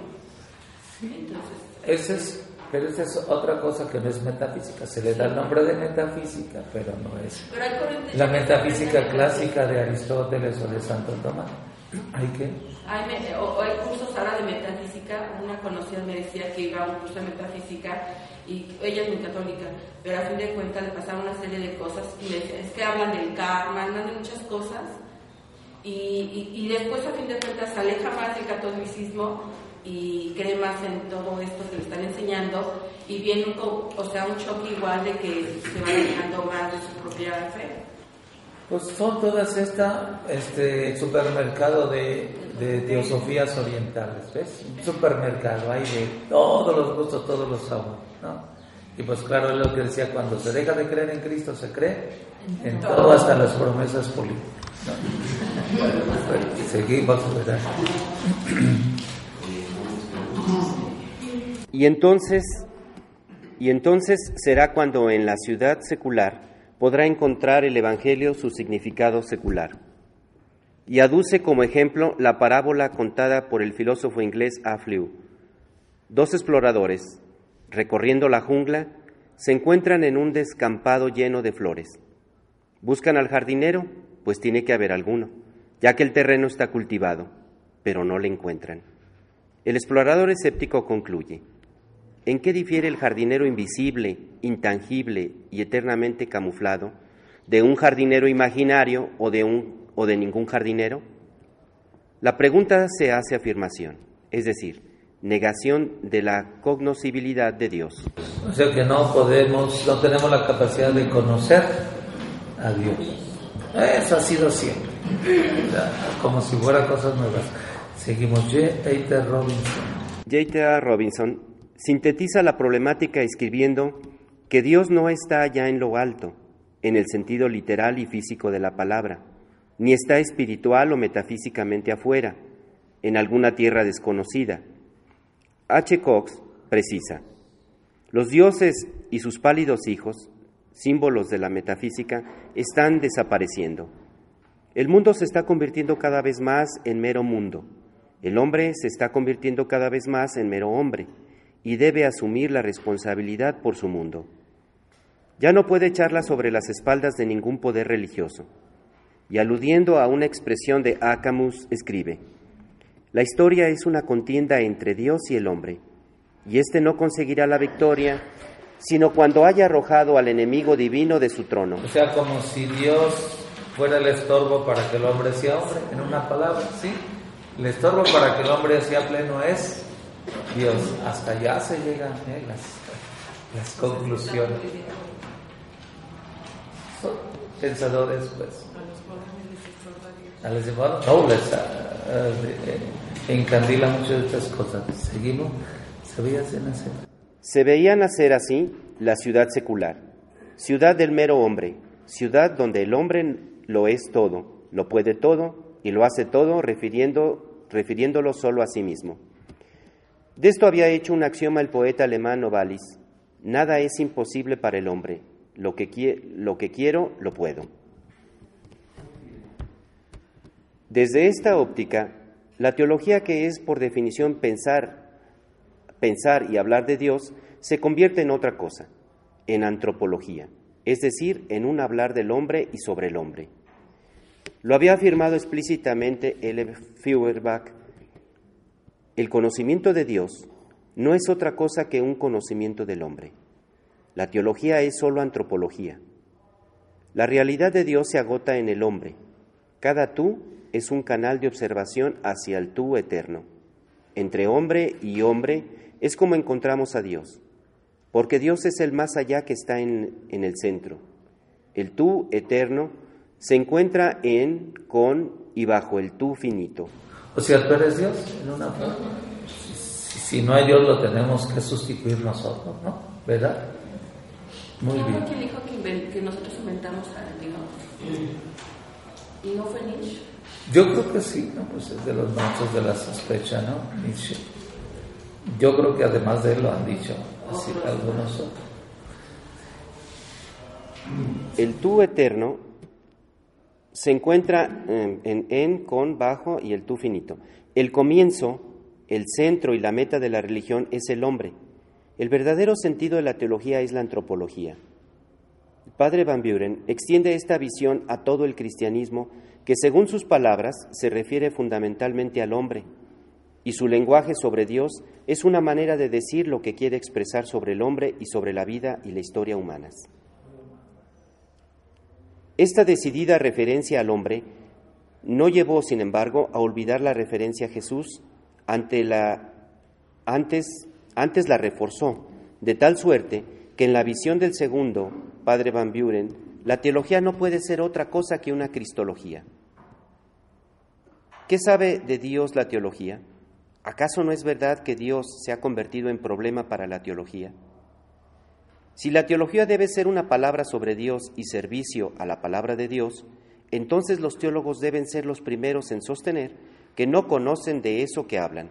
Entonces, Ese es, pero esa es otra cosa que no es metafísica. Se le da el nombre de metafísica, pero no es. pero hay corrientes La metafísica clásica de Aristóteles o de Santo Tomás. ¿Hay qué? O hay cursos ahora de metafísica. Una conocida me decía que iba a un curso de metafísica y ella es muy católica, pero a fin de cuentas le pasaron una serie de cosas y me decía, es que hablan del karma, hablan de muchas cosas y, y, y después a fin de cuentas se aleja más del catolicismo y cree más en todo esto que le están enseñando y viene un, o sea, un choque igual de que se va alejando más de su propia fe. Pues son todas estas, este supermercado de, de teosofías orientales, ¿ves? Un supermercado, hay de todos los gustos, todos los sabores, ¿no? Y pues claro, es lo que decía, cuando se deja de creer en Cristo, se cree en todo, hasta las promesas políticas, ¿no? Y entonces, y entonces será cuando en la ciudad secular podrá encontrar el Evangelio su significado secular. Y aduce como ejemplo la parábola contada por el filósofo inglés A. Flew. Dos exploradores, recorriendo la jungla, se encuentran en un descampado lleno de flores. Buscan al jardinero, pues tiene que haber alguno, ya que el terreno está cultivado, pero no le encuentran. El explorador escéptico concluye, ¿en qué difiere el jardinero invisible, intangible y eternamente camuflado de un jardinero imaginario o de, un, o de ningún jardinero? La pregunta se hace afirmación, es decir, negación de la cognoscibilidad de Dios. O sea que no podemos, no tenemos la capacidad de conocer a Dios. Eso ha sido siempre. como si fuera cosas nuevas. Seguimos, J. Peter Robinson. J.T.A. Robinson sintetiza la problemática escribiendo que Dios no está allá en lo alto, en el sentido literal y físico de la palabra, ni está espiritual o metafísicamente afuera, en alguna tierra desconocida. H. Cox precisa, los dioses y sus pálidos hijos, símbolos de la metafísica, están desapareciendo. El mundo se está convirtiendo cada vez más en mero mundo. El hombre se está convirtiendo cada vez más en mero hombre y debe asumir la responsabilidad por su mundo. Ya no puede echarla sobre las espaldas de ningún poder religioso. Y aludiendo a una expresión de Acamus, escribe, La historia es una contienda entre Dios y el hombre, y éste no conseguirá la victoria sino cuando haya arrojado al enemigo divino de su trono. O sea, como si Dios fuera el estorbo para que el hombre sea hombre, en una palabra, ¿sí? El estorbo para que el hombre sea pleno es Dios. Hasta allá se llegan ¿eh? las, las conclusiones. Son pensadores, pues. a los llamados nobles, a, encandila muchas de estas cosas. Seguimos, se veía nacer. Se veía nacer así la ciudad secular, ciudad del mero hombre, ciudad donde el hombre lo es todo, lo puede todo y lo hace todo refiriendo, refiriéndolo solo a sí mismo. De esto había hecho un axioma el poeta alemán Novalis, nada es imposible para el hombre, lo que, lo que quiero, lo puedo. Desde esta óptica, la teología que es por definición pensar, pensar y hablar de Dios, se convierte en otra cosa, en antropología, es decir, en un hablar del hombre y sobre el hombre. Lo había afirmado explícitamente L. Feuerbach, el conocimiento de Dios no es otra cosa que un conocimiento del hombre. La teología es solo antropología. La realidad de Dios se agota en el hombre. Cada tú es un canal de observación hacia el tú eterno. Entre hombre y hombre es como encontramos a Dios, porque Dios es el más allá que está en, en el centro. El tú eterno se encuentra en, con y bajo el tú finito. O sea, tú eres Dios en una forma. Si, no hay Dios, lo tenemos que sustituir nosotros, ¿no? ¿Verdad? Muy bien. ¿Quién dijo que, que, nosotros inventamos a Dios? ¿Y no fue Nietzsche? Yo creo que sí, ¿no? Pues es de los monstruos de la sospecha, ¿no? Nietzsche. Yo creo que además de él lo han dicho El tú eterno se encuentra en, en, con, bajo y el tú finito. El comienzo, el centro y la meta de la religión es el hombre. El verdadero sentido de la teología es la antropología. El padre Van Buren extiende esta visión a todo el cristianismo que según sus palabras se refiere fundamentalmente al hombre, y su lenguaje sobre Dios es una manera de decir lo que quiere expresar sobre el hombre y sobre la vida y la historia humanas. Esta decidida referencia al hombre no llevó, sin embargo, a olvidar la referencia a Jesús ante la, antes, antes la reforzó, de tal suerte que en la visión del segundo, padre Van Buren, la teología no puede ser otra cosa que una cristología. ¿Qué sabe de Dios la teología? ¿Acaso no es verdad que Dios se ha convertido en problema para la teología? Si la teología debe ser una palabra sobre Dios y servicio a la palabra de Dios, entonces los teólogos deben ser los primeros en sostener que no conocen de eso que hablan.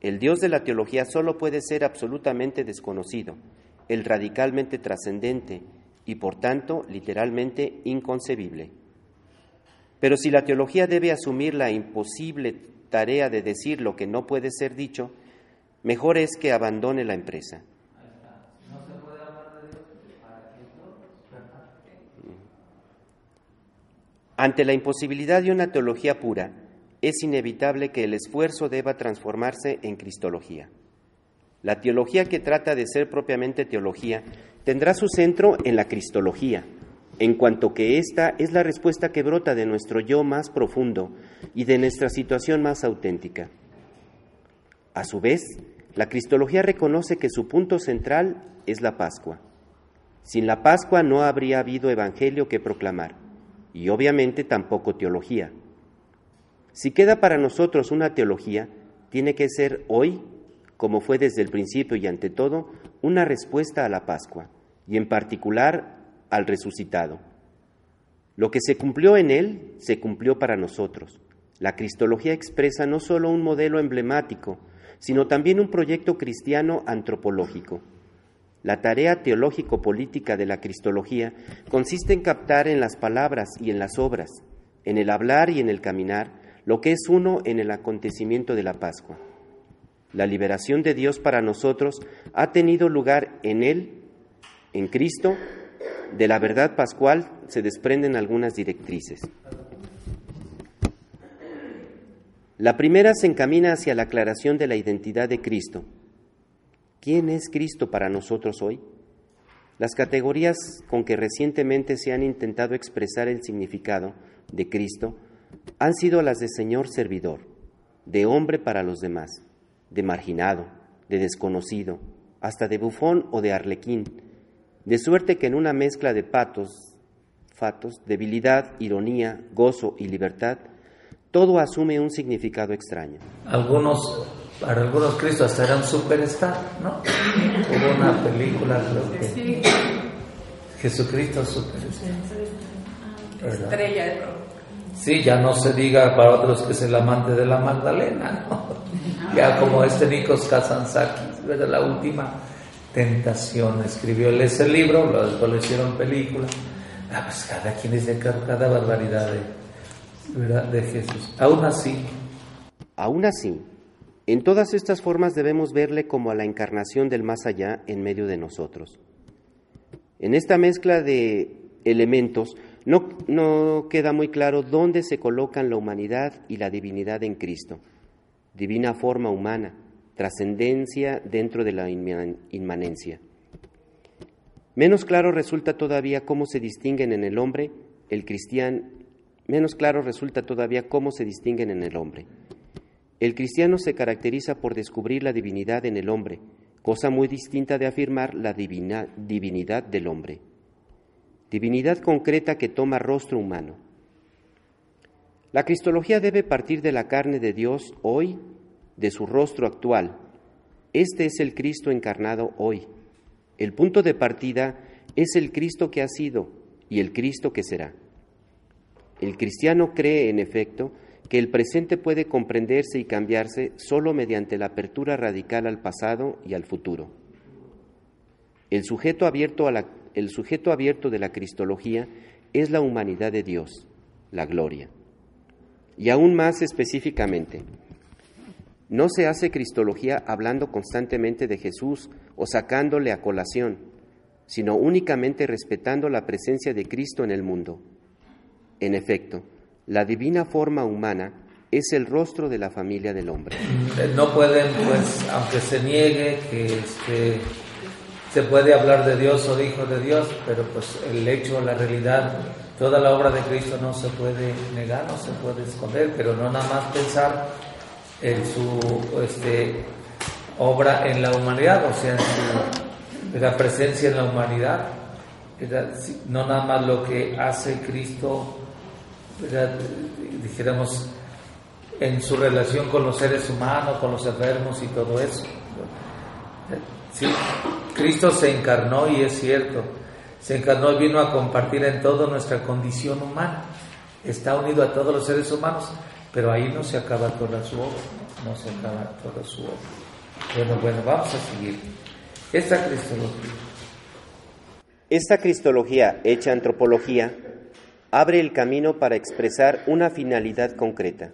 El Dios de la teología solo puede ser absolutamente desconocido, el radicalmente trascendente y por tanto literalmente inconcebible. Pero si la teología debe asumir la imposible tarea de decir lo que no puede ser dicho, mejor es que abandone la empresa. Ante la imposibilidad de una teología pura, es inevitable que el esfuerzo deba transformarse en cristología. La teología que trata de ser propiamente teología tendrá su centro en la cristología, en cuanto que ésta es la respuesta que brota de nuestro yo más profundo y de nuestra situación más auténtica. A su vez, la cristología reconoce que su punto central es la Pascua. Sin la Pascua no habría habido evangelio que proclamar y obviamente tampoco teología. Si queda para nosotros una teología, tiene que ser hoy, como fue desde el principio y ante todo, una respuesta a la Pascua, y en particular al resucitado. Lo que se cumplió en él, se cumplió para nosotros. La cristología expresa no solo un modelo emblemático, sino también un proyecto cristiano antropológico. La tarea teológico-política de la Cristología consiste en captar en las palabras y en las obras, en el hablar y en el caminar, lo que es uno en el acontecimiento de la Pascua. La liberación de Dios para nosotros ha tenido lugar en Él, en Cristo. De la verdad pascual se desprenden algunas directrices. La primera se encamina hacia la aclaración de la identidad de Cristo, ¿Quién es Cristo para nosotros hoy? Las categorías con que recientemente se han intentado expresar el significado de Cristo han sido las de Señor servidor, de hombre para los demás, de marginado, de desconocido, hasta de bufón o de arlequín, de suerte que en una mezcla de patos fatos, debilidad, ironía, gozo y libertad, todo asume un significado extraño. Algunos, para algunos Cristo hasta eran superstar, ¿no? Hubo una película, creo que Jesucristo superstar. ¿verdad? Estrella de rock. Sí, ya no se diga para otros que es el amante de la Magdalena, ¿no? Ya como este Nikos Kazantzakis, ¿verdad? La última tentación. Escribió él ese libro, lo- después lo hicieron película. Ah, pues cada quien dice cada, barbaridad de, de Jesús. Aún así, Aún así, en todas estas formas debemos verle como a la encarnación del más allá en medio de nosotros. En esta mezcla de elementos no, no queda muy claro dónde se colocan la humanidad y la divinidad en Cristo. Divina forma humana, trascendencia dentro de la inman- inmanencia. Menos claro resulta todavía cómo se distinguen en el hombre el cristiano, menos claro resulta todavía cómo se distinguen en el hombre. El cristiano se caracteriza por descubrir la divinidad en el hombre, cosa muy distinta de afirmar la divina- divinidad del hombre. Divinidad concreta que toma rostro humano. La cristología debe partir de la carne de Dios hoy, de su rostro actual. Este es el Cristo encarnado hoy. El punto de partida es el Cristo que ha sido y el Cristo que será. El cristiano cree, en efecto, que el presente puede comprenderse y cambiarse solo mediante la apertura radical al pasado y al futuro. El sujeto abierto, a la- el sujeto abierto de la cristología es la humanidad de Dios, la gloria. Y aún más específicamente, no se hace cristología hablando constantemente de Jesús o sacándole a colación, sino únicamente respetando la presencia de Cristo en el mundo. En efecto, la divina forma humana es el rostro de la familia del hombre. eh, no pueden, pues, aunque se niegue que este, se puede hablar de Dios o de Hijo de Dios, pero pues el hecho, la realidad, toda la obra de Cristo no se puede negar, no se puede esconder, pero no nada más pensar en su este, obra en la humanidad, o sea, en la presencia en la humanidad, no nada más lo que hace Cristo, ¿verdad? dijéramos, en su relación con los seres humanos, con los enfermos y todo eso. Sí, Cristo se encarnó y es cierto, se encarnó y vino a compartir en todo nuestra condición humana. Está unido a todos los seres humanos, pero ahí no se acaba toda su obra, no se acaba toda su obra. Bueno, bueno, vamos a seguir. Esta cristología. Esta cristología hecha antropología abre el camino para expresar una finalidad concreta.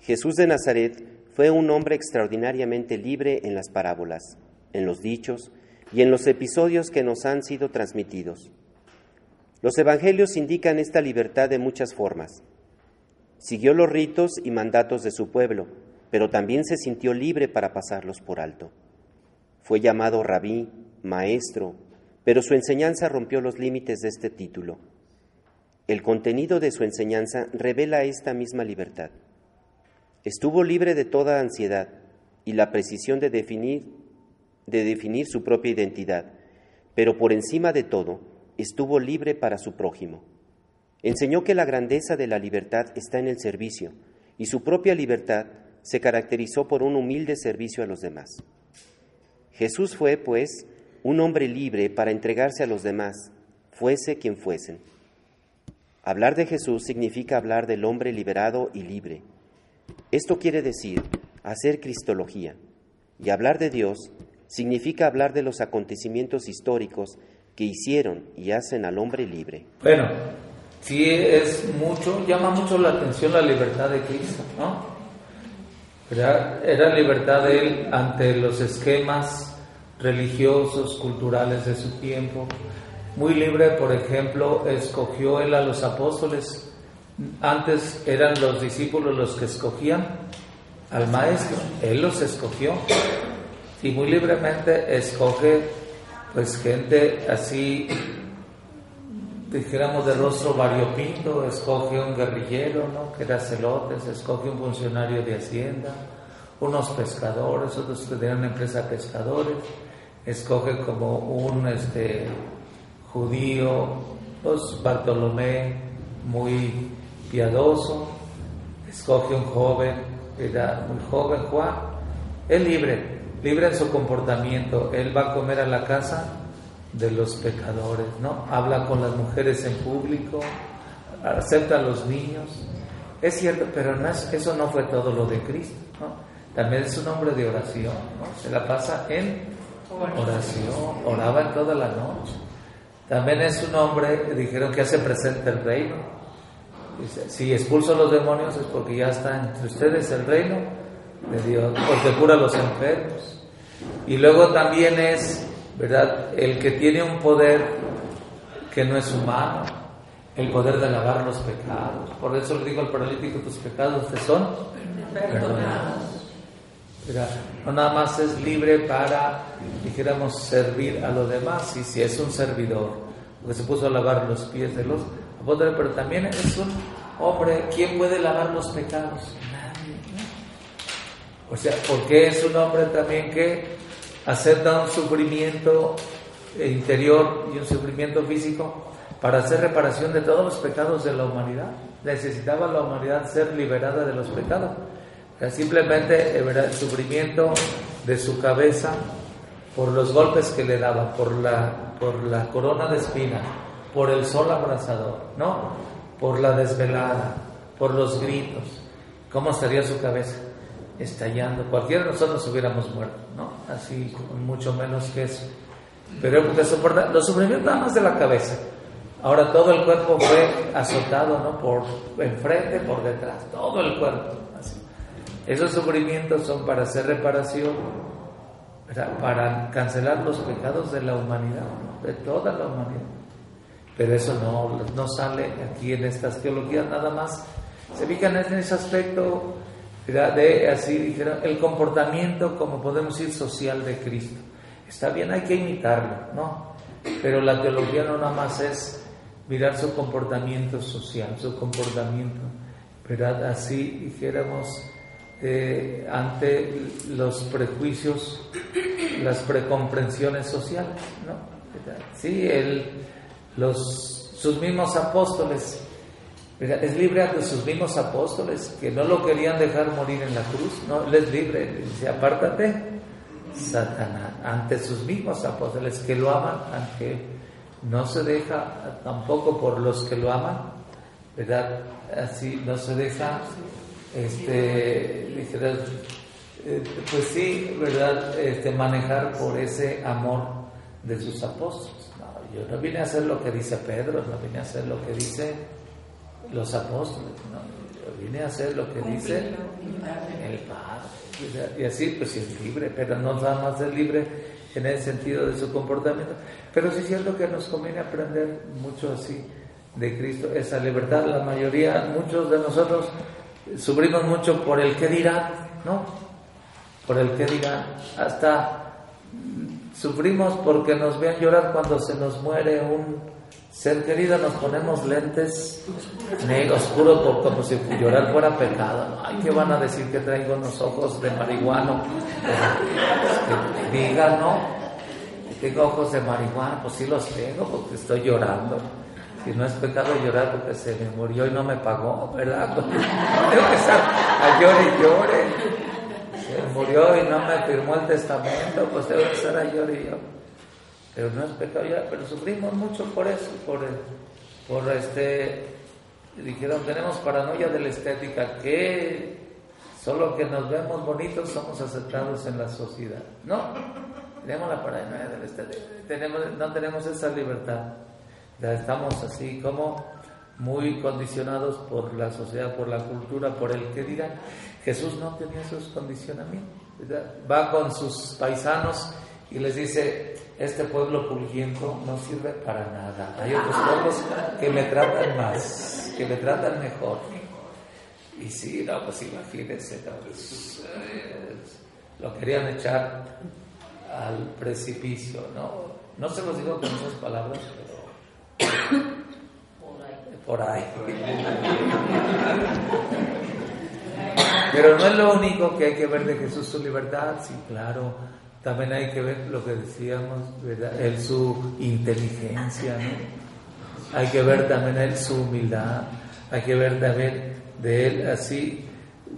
Jesús de Nazaret fue un hombre extraordinariamente libre en las parábolas, en los dichos y en los episodios que nos han sido transmitidos. Los evangelios indican esta libertad de muchas formas. Siguió los ritos y mandatos de su pueblo, pero también se sintió libre para pasarlos por alto. Fue llamado rabí, maestro, pero su enseñanza rompió los límites de este título. El contenido de su enseñanza revela esta misma libertad. Estuvo libre de toda ansiedad y la precisión de definir, de definir su propia identidad, pero por encima de todo, estuvo libre para su prójimo. Enseñó que la grandeza de la libertad está en el servicio, y su propia libertad se caracterizó por un humilde servicio a los demás. Jesús fue, pues, un hombre libre para entregarse a los demás, fuese quien fuesen. Hablar de Jesús significa hablar del hombre liberado y libre. Esto quiere decir hacer cristología, y hablar de Dios significa hablar de los acontecimientos históricos que hicieron y hacen al hombre libre. Bueno, sí es mucho, llama mucho la atención la libertad de Cristo, ¿no? Era, era libertad de él ante los esquemas religiosos, culturales de su tiempo. Muy libre, por ejemplo, escogió él a los apóstoles. Antes eran los discípulos los que escogían al maestro, él los escogió. Y muy libremente escoge pues gente así dijéramos de rostro variopinto, escoge un guerrillero, ¿no? que era celotes, escoge un funcionario de hacienda, unos pescadores, otros que tenían una empresa de pescadores, escoge como un este, judío Pues Bartolomé, muy piadoso, escoge un joven, era muy joven Juan, es libre, libre en su comportamiento, él va a comer a la casa de los pecadores, ¿no? Habla con las mujeres en público, acepta a los niños. Es cierto, pero no eso no fue todo lo de Cristo, ¿no? También es un hombre de oración, ¿no? Se la pasa en oración, oraba en toda la noche. También es un hombre, dijeron que hace presente el reino. Dice, si expulso a los demonios es porque ya está entre ustedes el reino de Dios, porque cura a los enfermos. Y luego también es ¿verdad? El que tiene un poder que no es humano, el poder de lavar los pecados. Por eso le digo al paralítico, tus pecados te son perdonados. No nada más es libre para, dijéramos, servir a los demás, y si es un servidor, porque se puso a lavar los pies de los apóstoles, pero también es un hombre, ¿quién puede lavar los pecados? Nadie. O sea, porque es un hombre también que acepta un sufrimiento interior y un sufrimiento físico para hacer reparación de todos los pecados de la humanidad. Necesitaba la humanidad ser liberada de los pecados. simplemente el sufrimiento de su cabeza por los golpes que le daban, por la, por la corona de espina, por el sol abrasador, ¿no? Por la desvelada, por los gritos. ¿Cómo estaría su cabeza? estallando. Cualquiera de nosotros hubiéramos muerto, ¿no? Así, mucho menos que eso. Pero porque soporta, los sufrimientos nada más de la cabeza. Ahora todo el cuerpo fue azotado, ¿no? Por enfrente, por detrás, todo el cuerpo. Esos sufrimientos son para hacer reparación, para cancelar los pecados de la humanidad, de toda la humanidad. Pero eso no, no sale aquí en estas teologías, nada más se fijan en ese aspecto de así dijeron, el comportamiento, como podemos decir, social de Cristo. Está bien, hay que imitarlo, ¿no? Pero la teología no nada más es mirar su comportamiento social, su comportamiento, ¿verdad? Así dijéramos, eh, ante los prejuicios, las precomprensiones sociales, ¿no? Sí, el, los, sus mismos apóstoles es libre ante sus mismos apóstoles que no lo querían dejar morir en la cruz. No, él es libre. Dice, apártate, Satanás, ante sus mismos apóstoles que lo aman, aunque no se deja tampoco por los que lo aman, ¿verdad? Así no se deja, este, eh, pues sí, ¿verdad? Este, manejar por ese amor de sus apóstoles. No, yo no vine a hacer lo que dice Pedro, no vine a hacer lo que dice los apóstoles. ¿no? Yo vine a hacer lo que dice el Padre. Y así, pues es libre, pero no nada más es libre en el sentido de su comportamiento. Pero sí es cierto que nos conviene aprender mucho así de Cristo, esa libertad. La mayoría, muchos de nosotros sufrimos mucho por el que dirán, ¿no? Por el que dirán. Hasta sufrimos porque nos vean llorar cuando se nos muere un ser querido, nos ponemos lentes negros, oscuros, como si llorar fuera pecado. Ay, ¿qué van a decir que traigo unos ojos de marihuano? que digan, ¿no? tengo ojos de marihuana, pues sí los tengo porque estoy llorando. Si no es pecado llorar porque se me murió y no me pagó, ¿verdad? tengo que estar a llore y llore. Se murió y no me firmó el testamento, pues tengo que estar a llore y llore pero no es pecado ya, pero sufrimos mucho por eso, por, por este, dijeron, tenemos paranoia de la estética, que solo que nos vemos bonitos somos aceptados en la sociedad. No, tenemos la paranoia de la estética, tenemos, no tenemos esa libertad, ya estamos así como muy condicionados por la sociedad, por la cultura, por el que dirán. Jesús no tenía esos condicionamientos, va con sus paisanos y les dice, este pueblo pulgiento no sirve para nada. Hay otros pueblos que me tratan más, que me tratan mejor. Y sí, no, pues imagínense, pues, eh, lo querían echar al precipicio, ¿no? No se los digo con esas palabras, pero por ahí. Pero no es lo único que hay que ver de Jesús su libertad, sí, claro también hay que ver lo que decíamos, ¿verdad? El, su inteligencia, ¿no? hay que ver también él su humildad, hay que ver también de él así,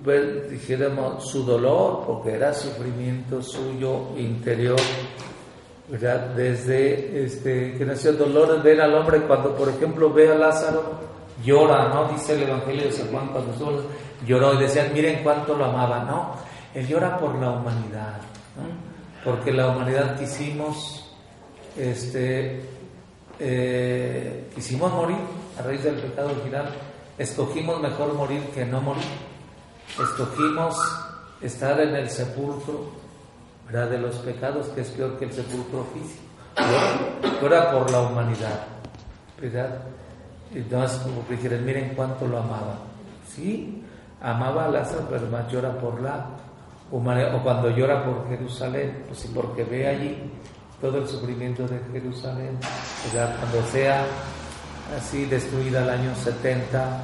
ver, dijéramos, su dolor, porque era sufrimiento suyo interior, ¿verdad? Desde este, que nació el dolor de ver al hombre cuando, por ejemplo, ve a Lázaro, llora, ¿no? Dice el Evangelio de San Juan cuando lloró y decían, miren cuánto lo amaba, ¿no? Él llora por la humanidad, porque la humanidad quisimos, este, eh, morir a raíz del pecado original, escogimos mejor morir que no morir, escogimos estar en el sepulcro ¿verdad? de los pecados, que es peor que el sepulcro físico, llora por la humanidad, ¿verdad? Entonces, como que miren cuánto lo amaba. Sí, amaba a Lázaro, pero más llora por la O cuando llora por Jerusalén, pues sí, porque ve allí todo el sufrimiento de Jerusalén. Cuando sea así destruida el año 70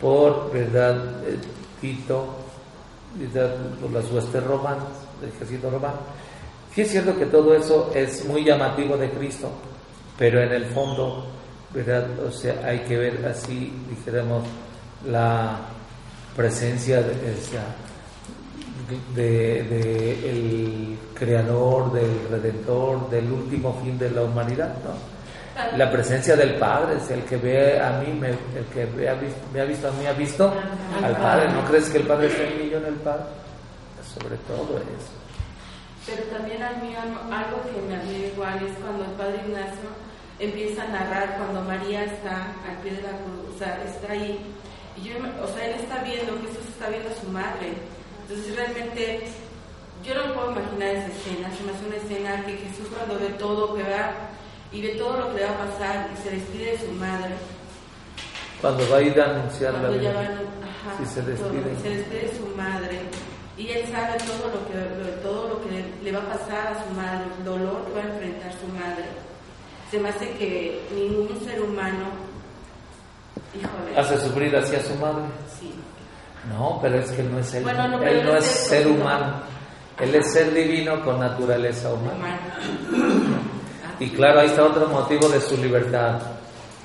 por, ¿verdad?, eh, Tito, por las huestes romanas, el ejército romano. Sí es cierto que todo eso es muy llamativo de Cristo, pero en el fondo ¿verdad? O sea, hay que ver así, dijéramos, la presencia de, de, el creador, del redentor, del último fin de la humanidad, ¿no? La presencia del Padre, es el que ve a mí, me, el que me ha, visto, me ha visto a mí, ha visto al Padre. ¿No crees que el Padre está en mí y yo en el Padre? Sobre todo eso. Pero también a mí algo que me amiga igual es cuando el Padre Ignacio empieza a narrar cuando María está al pie de la cruz, o sea, está ahí. Y yo, o sea, él está viendo, Jesús está viendo a su madre. Entonces realmente yo no puedo imaginar esa escena, se me hace una escena que Jesús cuando ve todo, que va y ve todo lo que le va a pasar y se despide de su madre. Cuando va a ir a anunciar la vida. se despide. se despide de su madre y él sabe todo lo que todo lo que le va a pasar a su madre, el dolor que va a enfrentar su madre se me hace que ningún ser humano hace sufrir así a su madre. Sí. No, pero es que él no es él. él no es ser humano. Él es ser divino con naturaleza humana. Y claro, ahí está otro motivo de su libertad.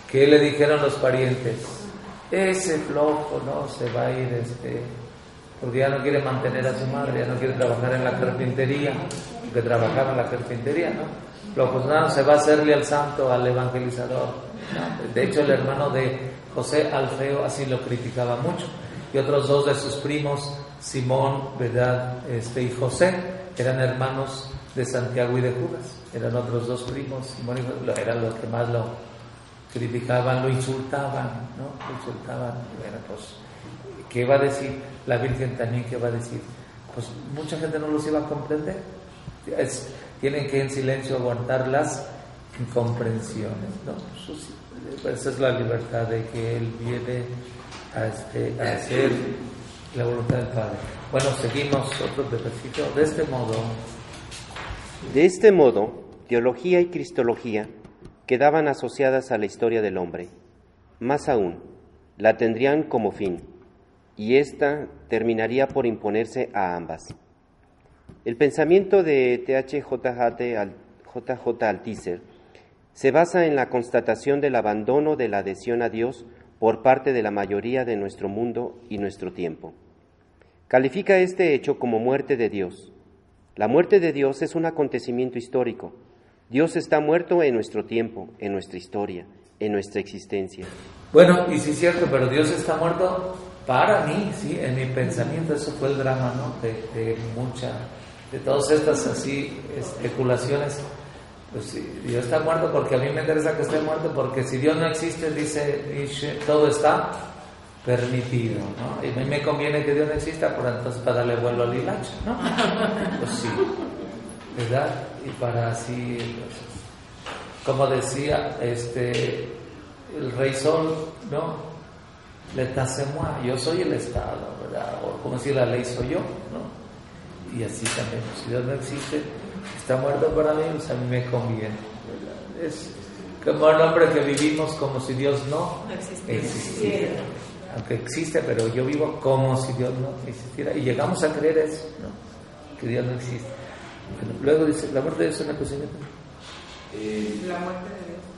¿Qué le dijeron los parientes? Ese flojo, ¿no? Se va a ir, este, porque ya no quiere mantener a su madre, ya no quiere trabajar en la carpintería, porque trabajaba en la carpintería, ¿no? lo se va a hacerle al santo, al evangelizador. De hecho, el hermano de José Alfeo así lo criticaba mucho. Y otros dos de sus primos, Simón, ¿verdad? Este, y José, eran hermanos de Santiago y de Judas. Eran otros dos primos, Simón y José, eran los que más lo criticaban, lo insultaban, ¿no? Lo insultaban. Bueno, pues, ¿qué va a decir la Virgen también? ¿Qué va a decir? Pues mucha gente no los iba a comprender. Tienen que en silencio aguantar las incomprensiones. ¿no? Esa es la libertad de que Él viene a, este, a hacer la voluntad del Padre. Bueno, seguimos otro pedacito. De este modo. De este modo, teología y cristología quedaban asociadas a la historia del hombre. Más aún, la tendrían como fin, y ésta terminaría por imponerse a ambas. El pensamiento de THJJ Althusser se basa en la constatación del abandono de la adhesión a Dios por parte de la mayoría de nuestro mundo y nuestro tiempo. Califica este hecho como muerte de Dios. La muerte de Dios es un acontecimiento histórico. Dios está muerto en nuestro tiempo, en nuestra historia, en nuestra existencia. Bueno, y sí es cierto, pero Dios está muerto para mí, sí, en mi pensamiento. Eso fue el drama, ¿no? De, de mucha de todas estas así especulaciones, pues Dios está muerto porque a mí me interesa que esté muerto, porque si Dios no existe, dice Nietzsche, todo está permitido, ¿no? Y a mí me conviene que Dios no exista, por entonces para darle vuelo al hilacho, ¿no? Pues sí, ¿verdad? Y para así, pues, como decía este el rey Sol, ¿no? Le yo soy el Estado, ¿verdad? O como si la ley soy yo, ¿no? y así también. Si Dios no existe, está muerto para mí, pues a mí me conviene. Es como el hombre que vivimos como si Dios no, existiera. Aunque existe, pero yo vivo como si Dios no existiera. Y llegamos a creer eso, ¿no? que Dios no existe. luego dice, ¿la muerte de Dios es una cosa? Eh, la muerte de Dios.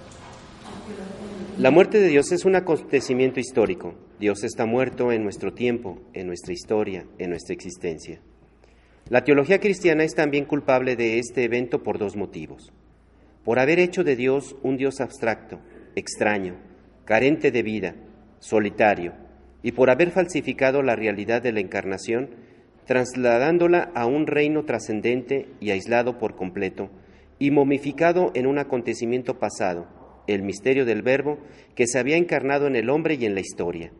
La muerte de Dios es un acontecimiento histórico. Dios está muerto en nuestro tiempo, en nuestra historia, en nuestra existencia. La teología cristiana es también culpable de este evento por dos motivos. Por haber hecho de Dios un Dios abstracto, extraño, carente de vida, solitario, y por haber falsificado la realidad de la encarnación, trasladándola a un reino trascendente y aislado por completo, y momificado en un acontecimiento pasado, el misterio del Verbo que se había encarnado en el hombre y en la historia.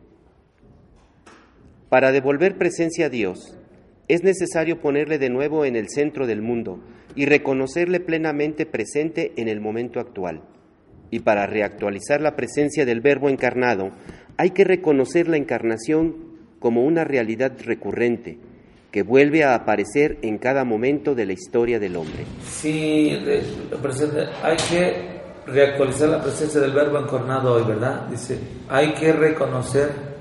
Para devolver presencia a Dios, es necesario ponerle de nuevo en el centro del mundo y reconocerle plenamente presente en el momento actual. Y para reactualizar la presencia del Verbo encarnado, hay que reconocer la encarnación como una realidad recurrente que vuelve a aparecer en cada momento de la historia del hombre. Sí, hay que reactualizar la presencia del verbo encarnado hoy, ¿verdad? Dice, hay que reconocer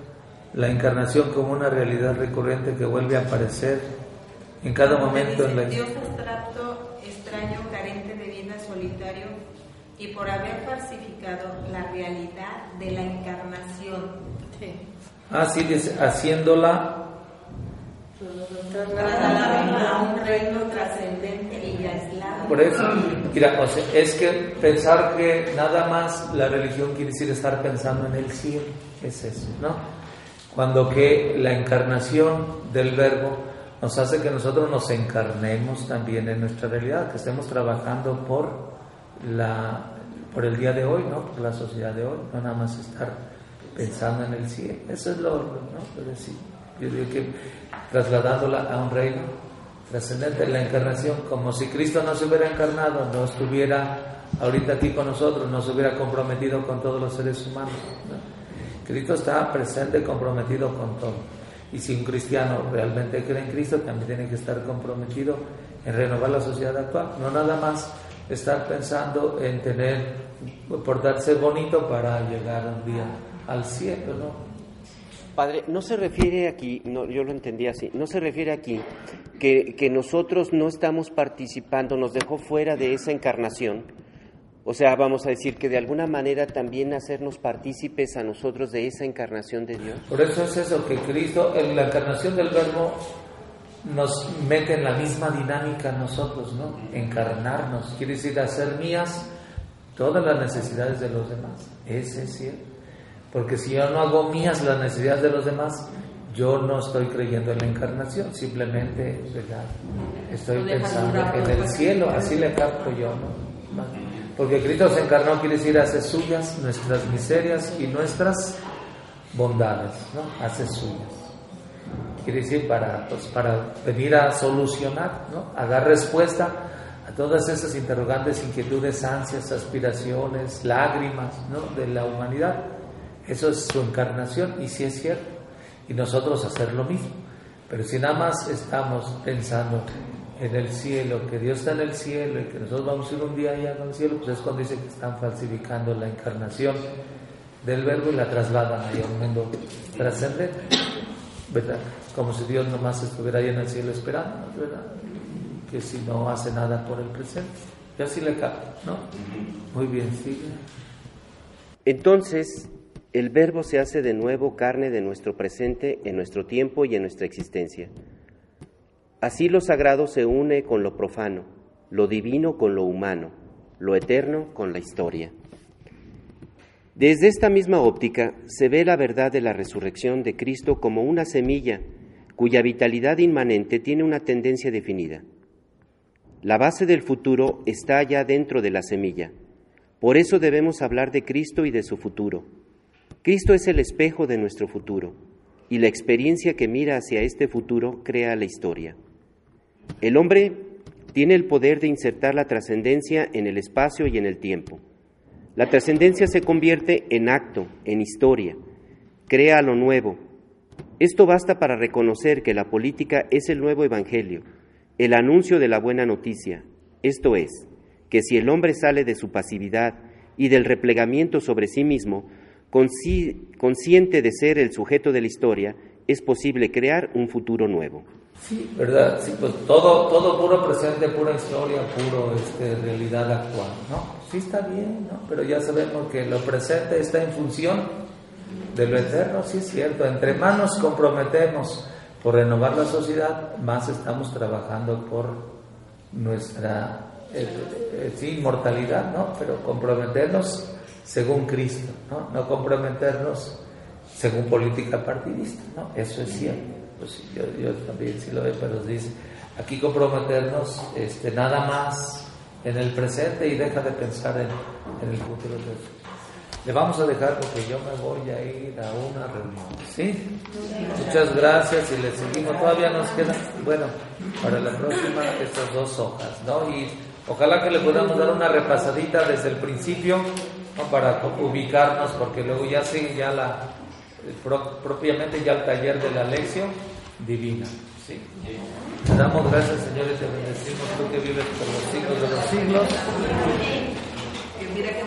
la encarnación como una realidad recurrente que vuelve a aparecer en cada momento en la Dios abstracto, extraño, carente de vida, solitario y por haber falsificado la realidad de la encarnación. Sí. Ah, sí, dice, haciéndola a un reino trascendente y aislado. Por eso, mira, o sea, es que pensar que nada más la religión quiere decir estar pensando en el cielo, es eso, ¿no? Cuando que la encarnación del verbo nos hace que nosotros nos encarnemos también en nuestra realidad, que estemos trabajando por la por el día de hoy, ¿no? Por la sociedad de hoy, no nada más estar pensando en el cielo. Eso es lo, ¿no? decir, yo digo que trasladándola a un reino trascendente, la encarnación, como si Cristo no se hubiera encarnado, no estuviera ahorita aquí con nosotros, no se hubiera comprometido con todos los seres humanos. Cristo está presente, comprometido con todo. Y si un cristiano realmente cree en Cristo, también tiene que estar comprometido en renovar la sociedad actual, no nada más estar pensando en tener, portarse bonito para llegar un día al cielo, ¿no? Padre, no se refiere aquí, no, yo lo entendí así, no se refiere aquí que, que, nosotros no estamos participando, nos dejó fuera de esa encarnación. O sea, vamos a decir que de alguna manera también hacernos partícipes a nosotros de esa encarnación de Dios. Por eso es eso, que Cristo, en la encarnación del Verbo, nos mete en la misma dinámica nosotros, ¿no? Encarnarnos, quiere decir hacer mías todas las necesidades de los demás. Ese es cierto. Porque si yo no hago mías las necesidades de los demás, yo no estoy creyendo en la encarnación, simplemente ¿verdad? estoy pensando en el cielo, así le capto yo. ¿no? Porque Cristo se encarnó, quiere decir, hace suyas nuestras miserias y nuestras bondades, ¿no? hace suyas. Quiere decir, para, pues, para venir a solucionar, ¿no? a dar respuesta a todas esas interrogantes, inquietudes, ansias, aspiraciones, lágrimas ¿no? de la humanidad. Eso es su encarnación y sí es cierto. Y nosotros hacer lo mismo. Pero si nada más estamos pensando en el cielo, que Dios está en el cielo y que nosotros vamos a ir un día allá al cielo, pues es cuando dice que están falsificando la encarnación del verbo y la trasladan ahí a un mundo trascendente, ¿verdad? Como si Dios nomás estuviera ahí en el cielo esperando, ¿verdad? Que si no hace nada por el presente. Y así le cae, ¿no? Muy bien, sigue. Entonces, el Verbo se hace de nuevo carne de nuestro presente, en nuestro tiempo y en nuestra existencia. Así lo sagrado se une con lo profano, lo divino con lo humano, lo eterno con la historia. Desde esta misma óptica se ve la verdad de la resurrección de Cristo como una semilla cuya vitalidad inmanente tiene una tendencia definida. La base del futuro está ya dentro de la semilla. Por eso debemos hablar de Cristo y de su futuro Cristo es el espejo de nuestro futuro y la experiencia que mira hacia este futuro crea la historia. El hombre tiene el poder de insertar la trascendencia en el espacio y en el tiempo. La trascendencia se convierte en acto, en historia, crea lo nuevo. Esto basta para reconocer que la política es el nuevo evangelio, el anuncio de la buena noticia, esto es, que si el hombre sale de su pasividad y del replegamiento sobre sí mismo, consciente de ser el sujeto de la historia, es posible crear un futuro nuevo. Sí, ¿verdad? Sí, pues todo, todo puro presente, pura historia, puro este, realidad actual, ¿no? Sí está bien, ¿no? Pero ya sabemos que lo presente está en función de lo eterno, sí es cierto. Entre más nos comprometemos por renovar la sociedad, más estamos trabajando por nuestra eh, eh, inmortalidad, ¿no? Pero comprometernos según Cristo, ¿no? No comprometernos según política partidista, ¿no? Eso es cierto. Pues yo, yo también sí lo veo, pero dice, aquí comprometernos este, nada más en el presente y deja de pensar en, el futuro. Le vamos a dejar porque yo me voy a ir a una reunión. ¿Sí? Muchas gracias y le seguimos. Todavía nos quedan, bueno, para la próxima estas dos hojas, ¿no? Y ojalá que le podamos dar una repasadita desde el principio. Para ubicarnos, porque luego ya sigue ya la, propiamente ya el taller de la lección divina. ¿sí? Te damos gracias, Señor, y te bendecimos tú que vives por los siglos de los siglos. Que mira que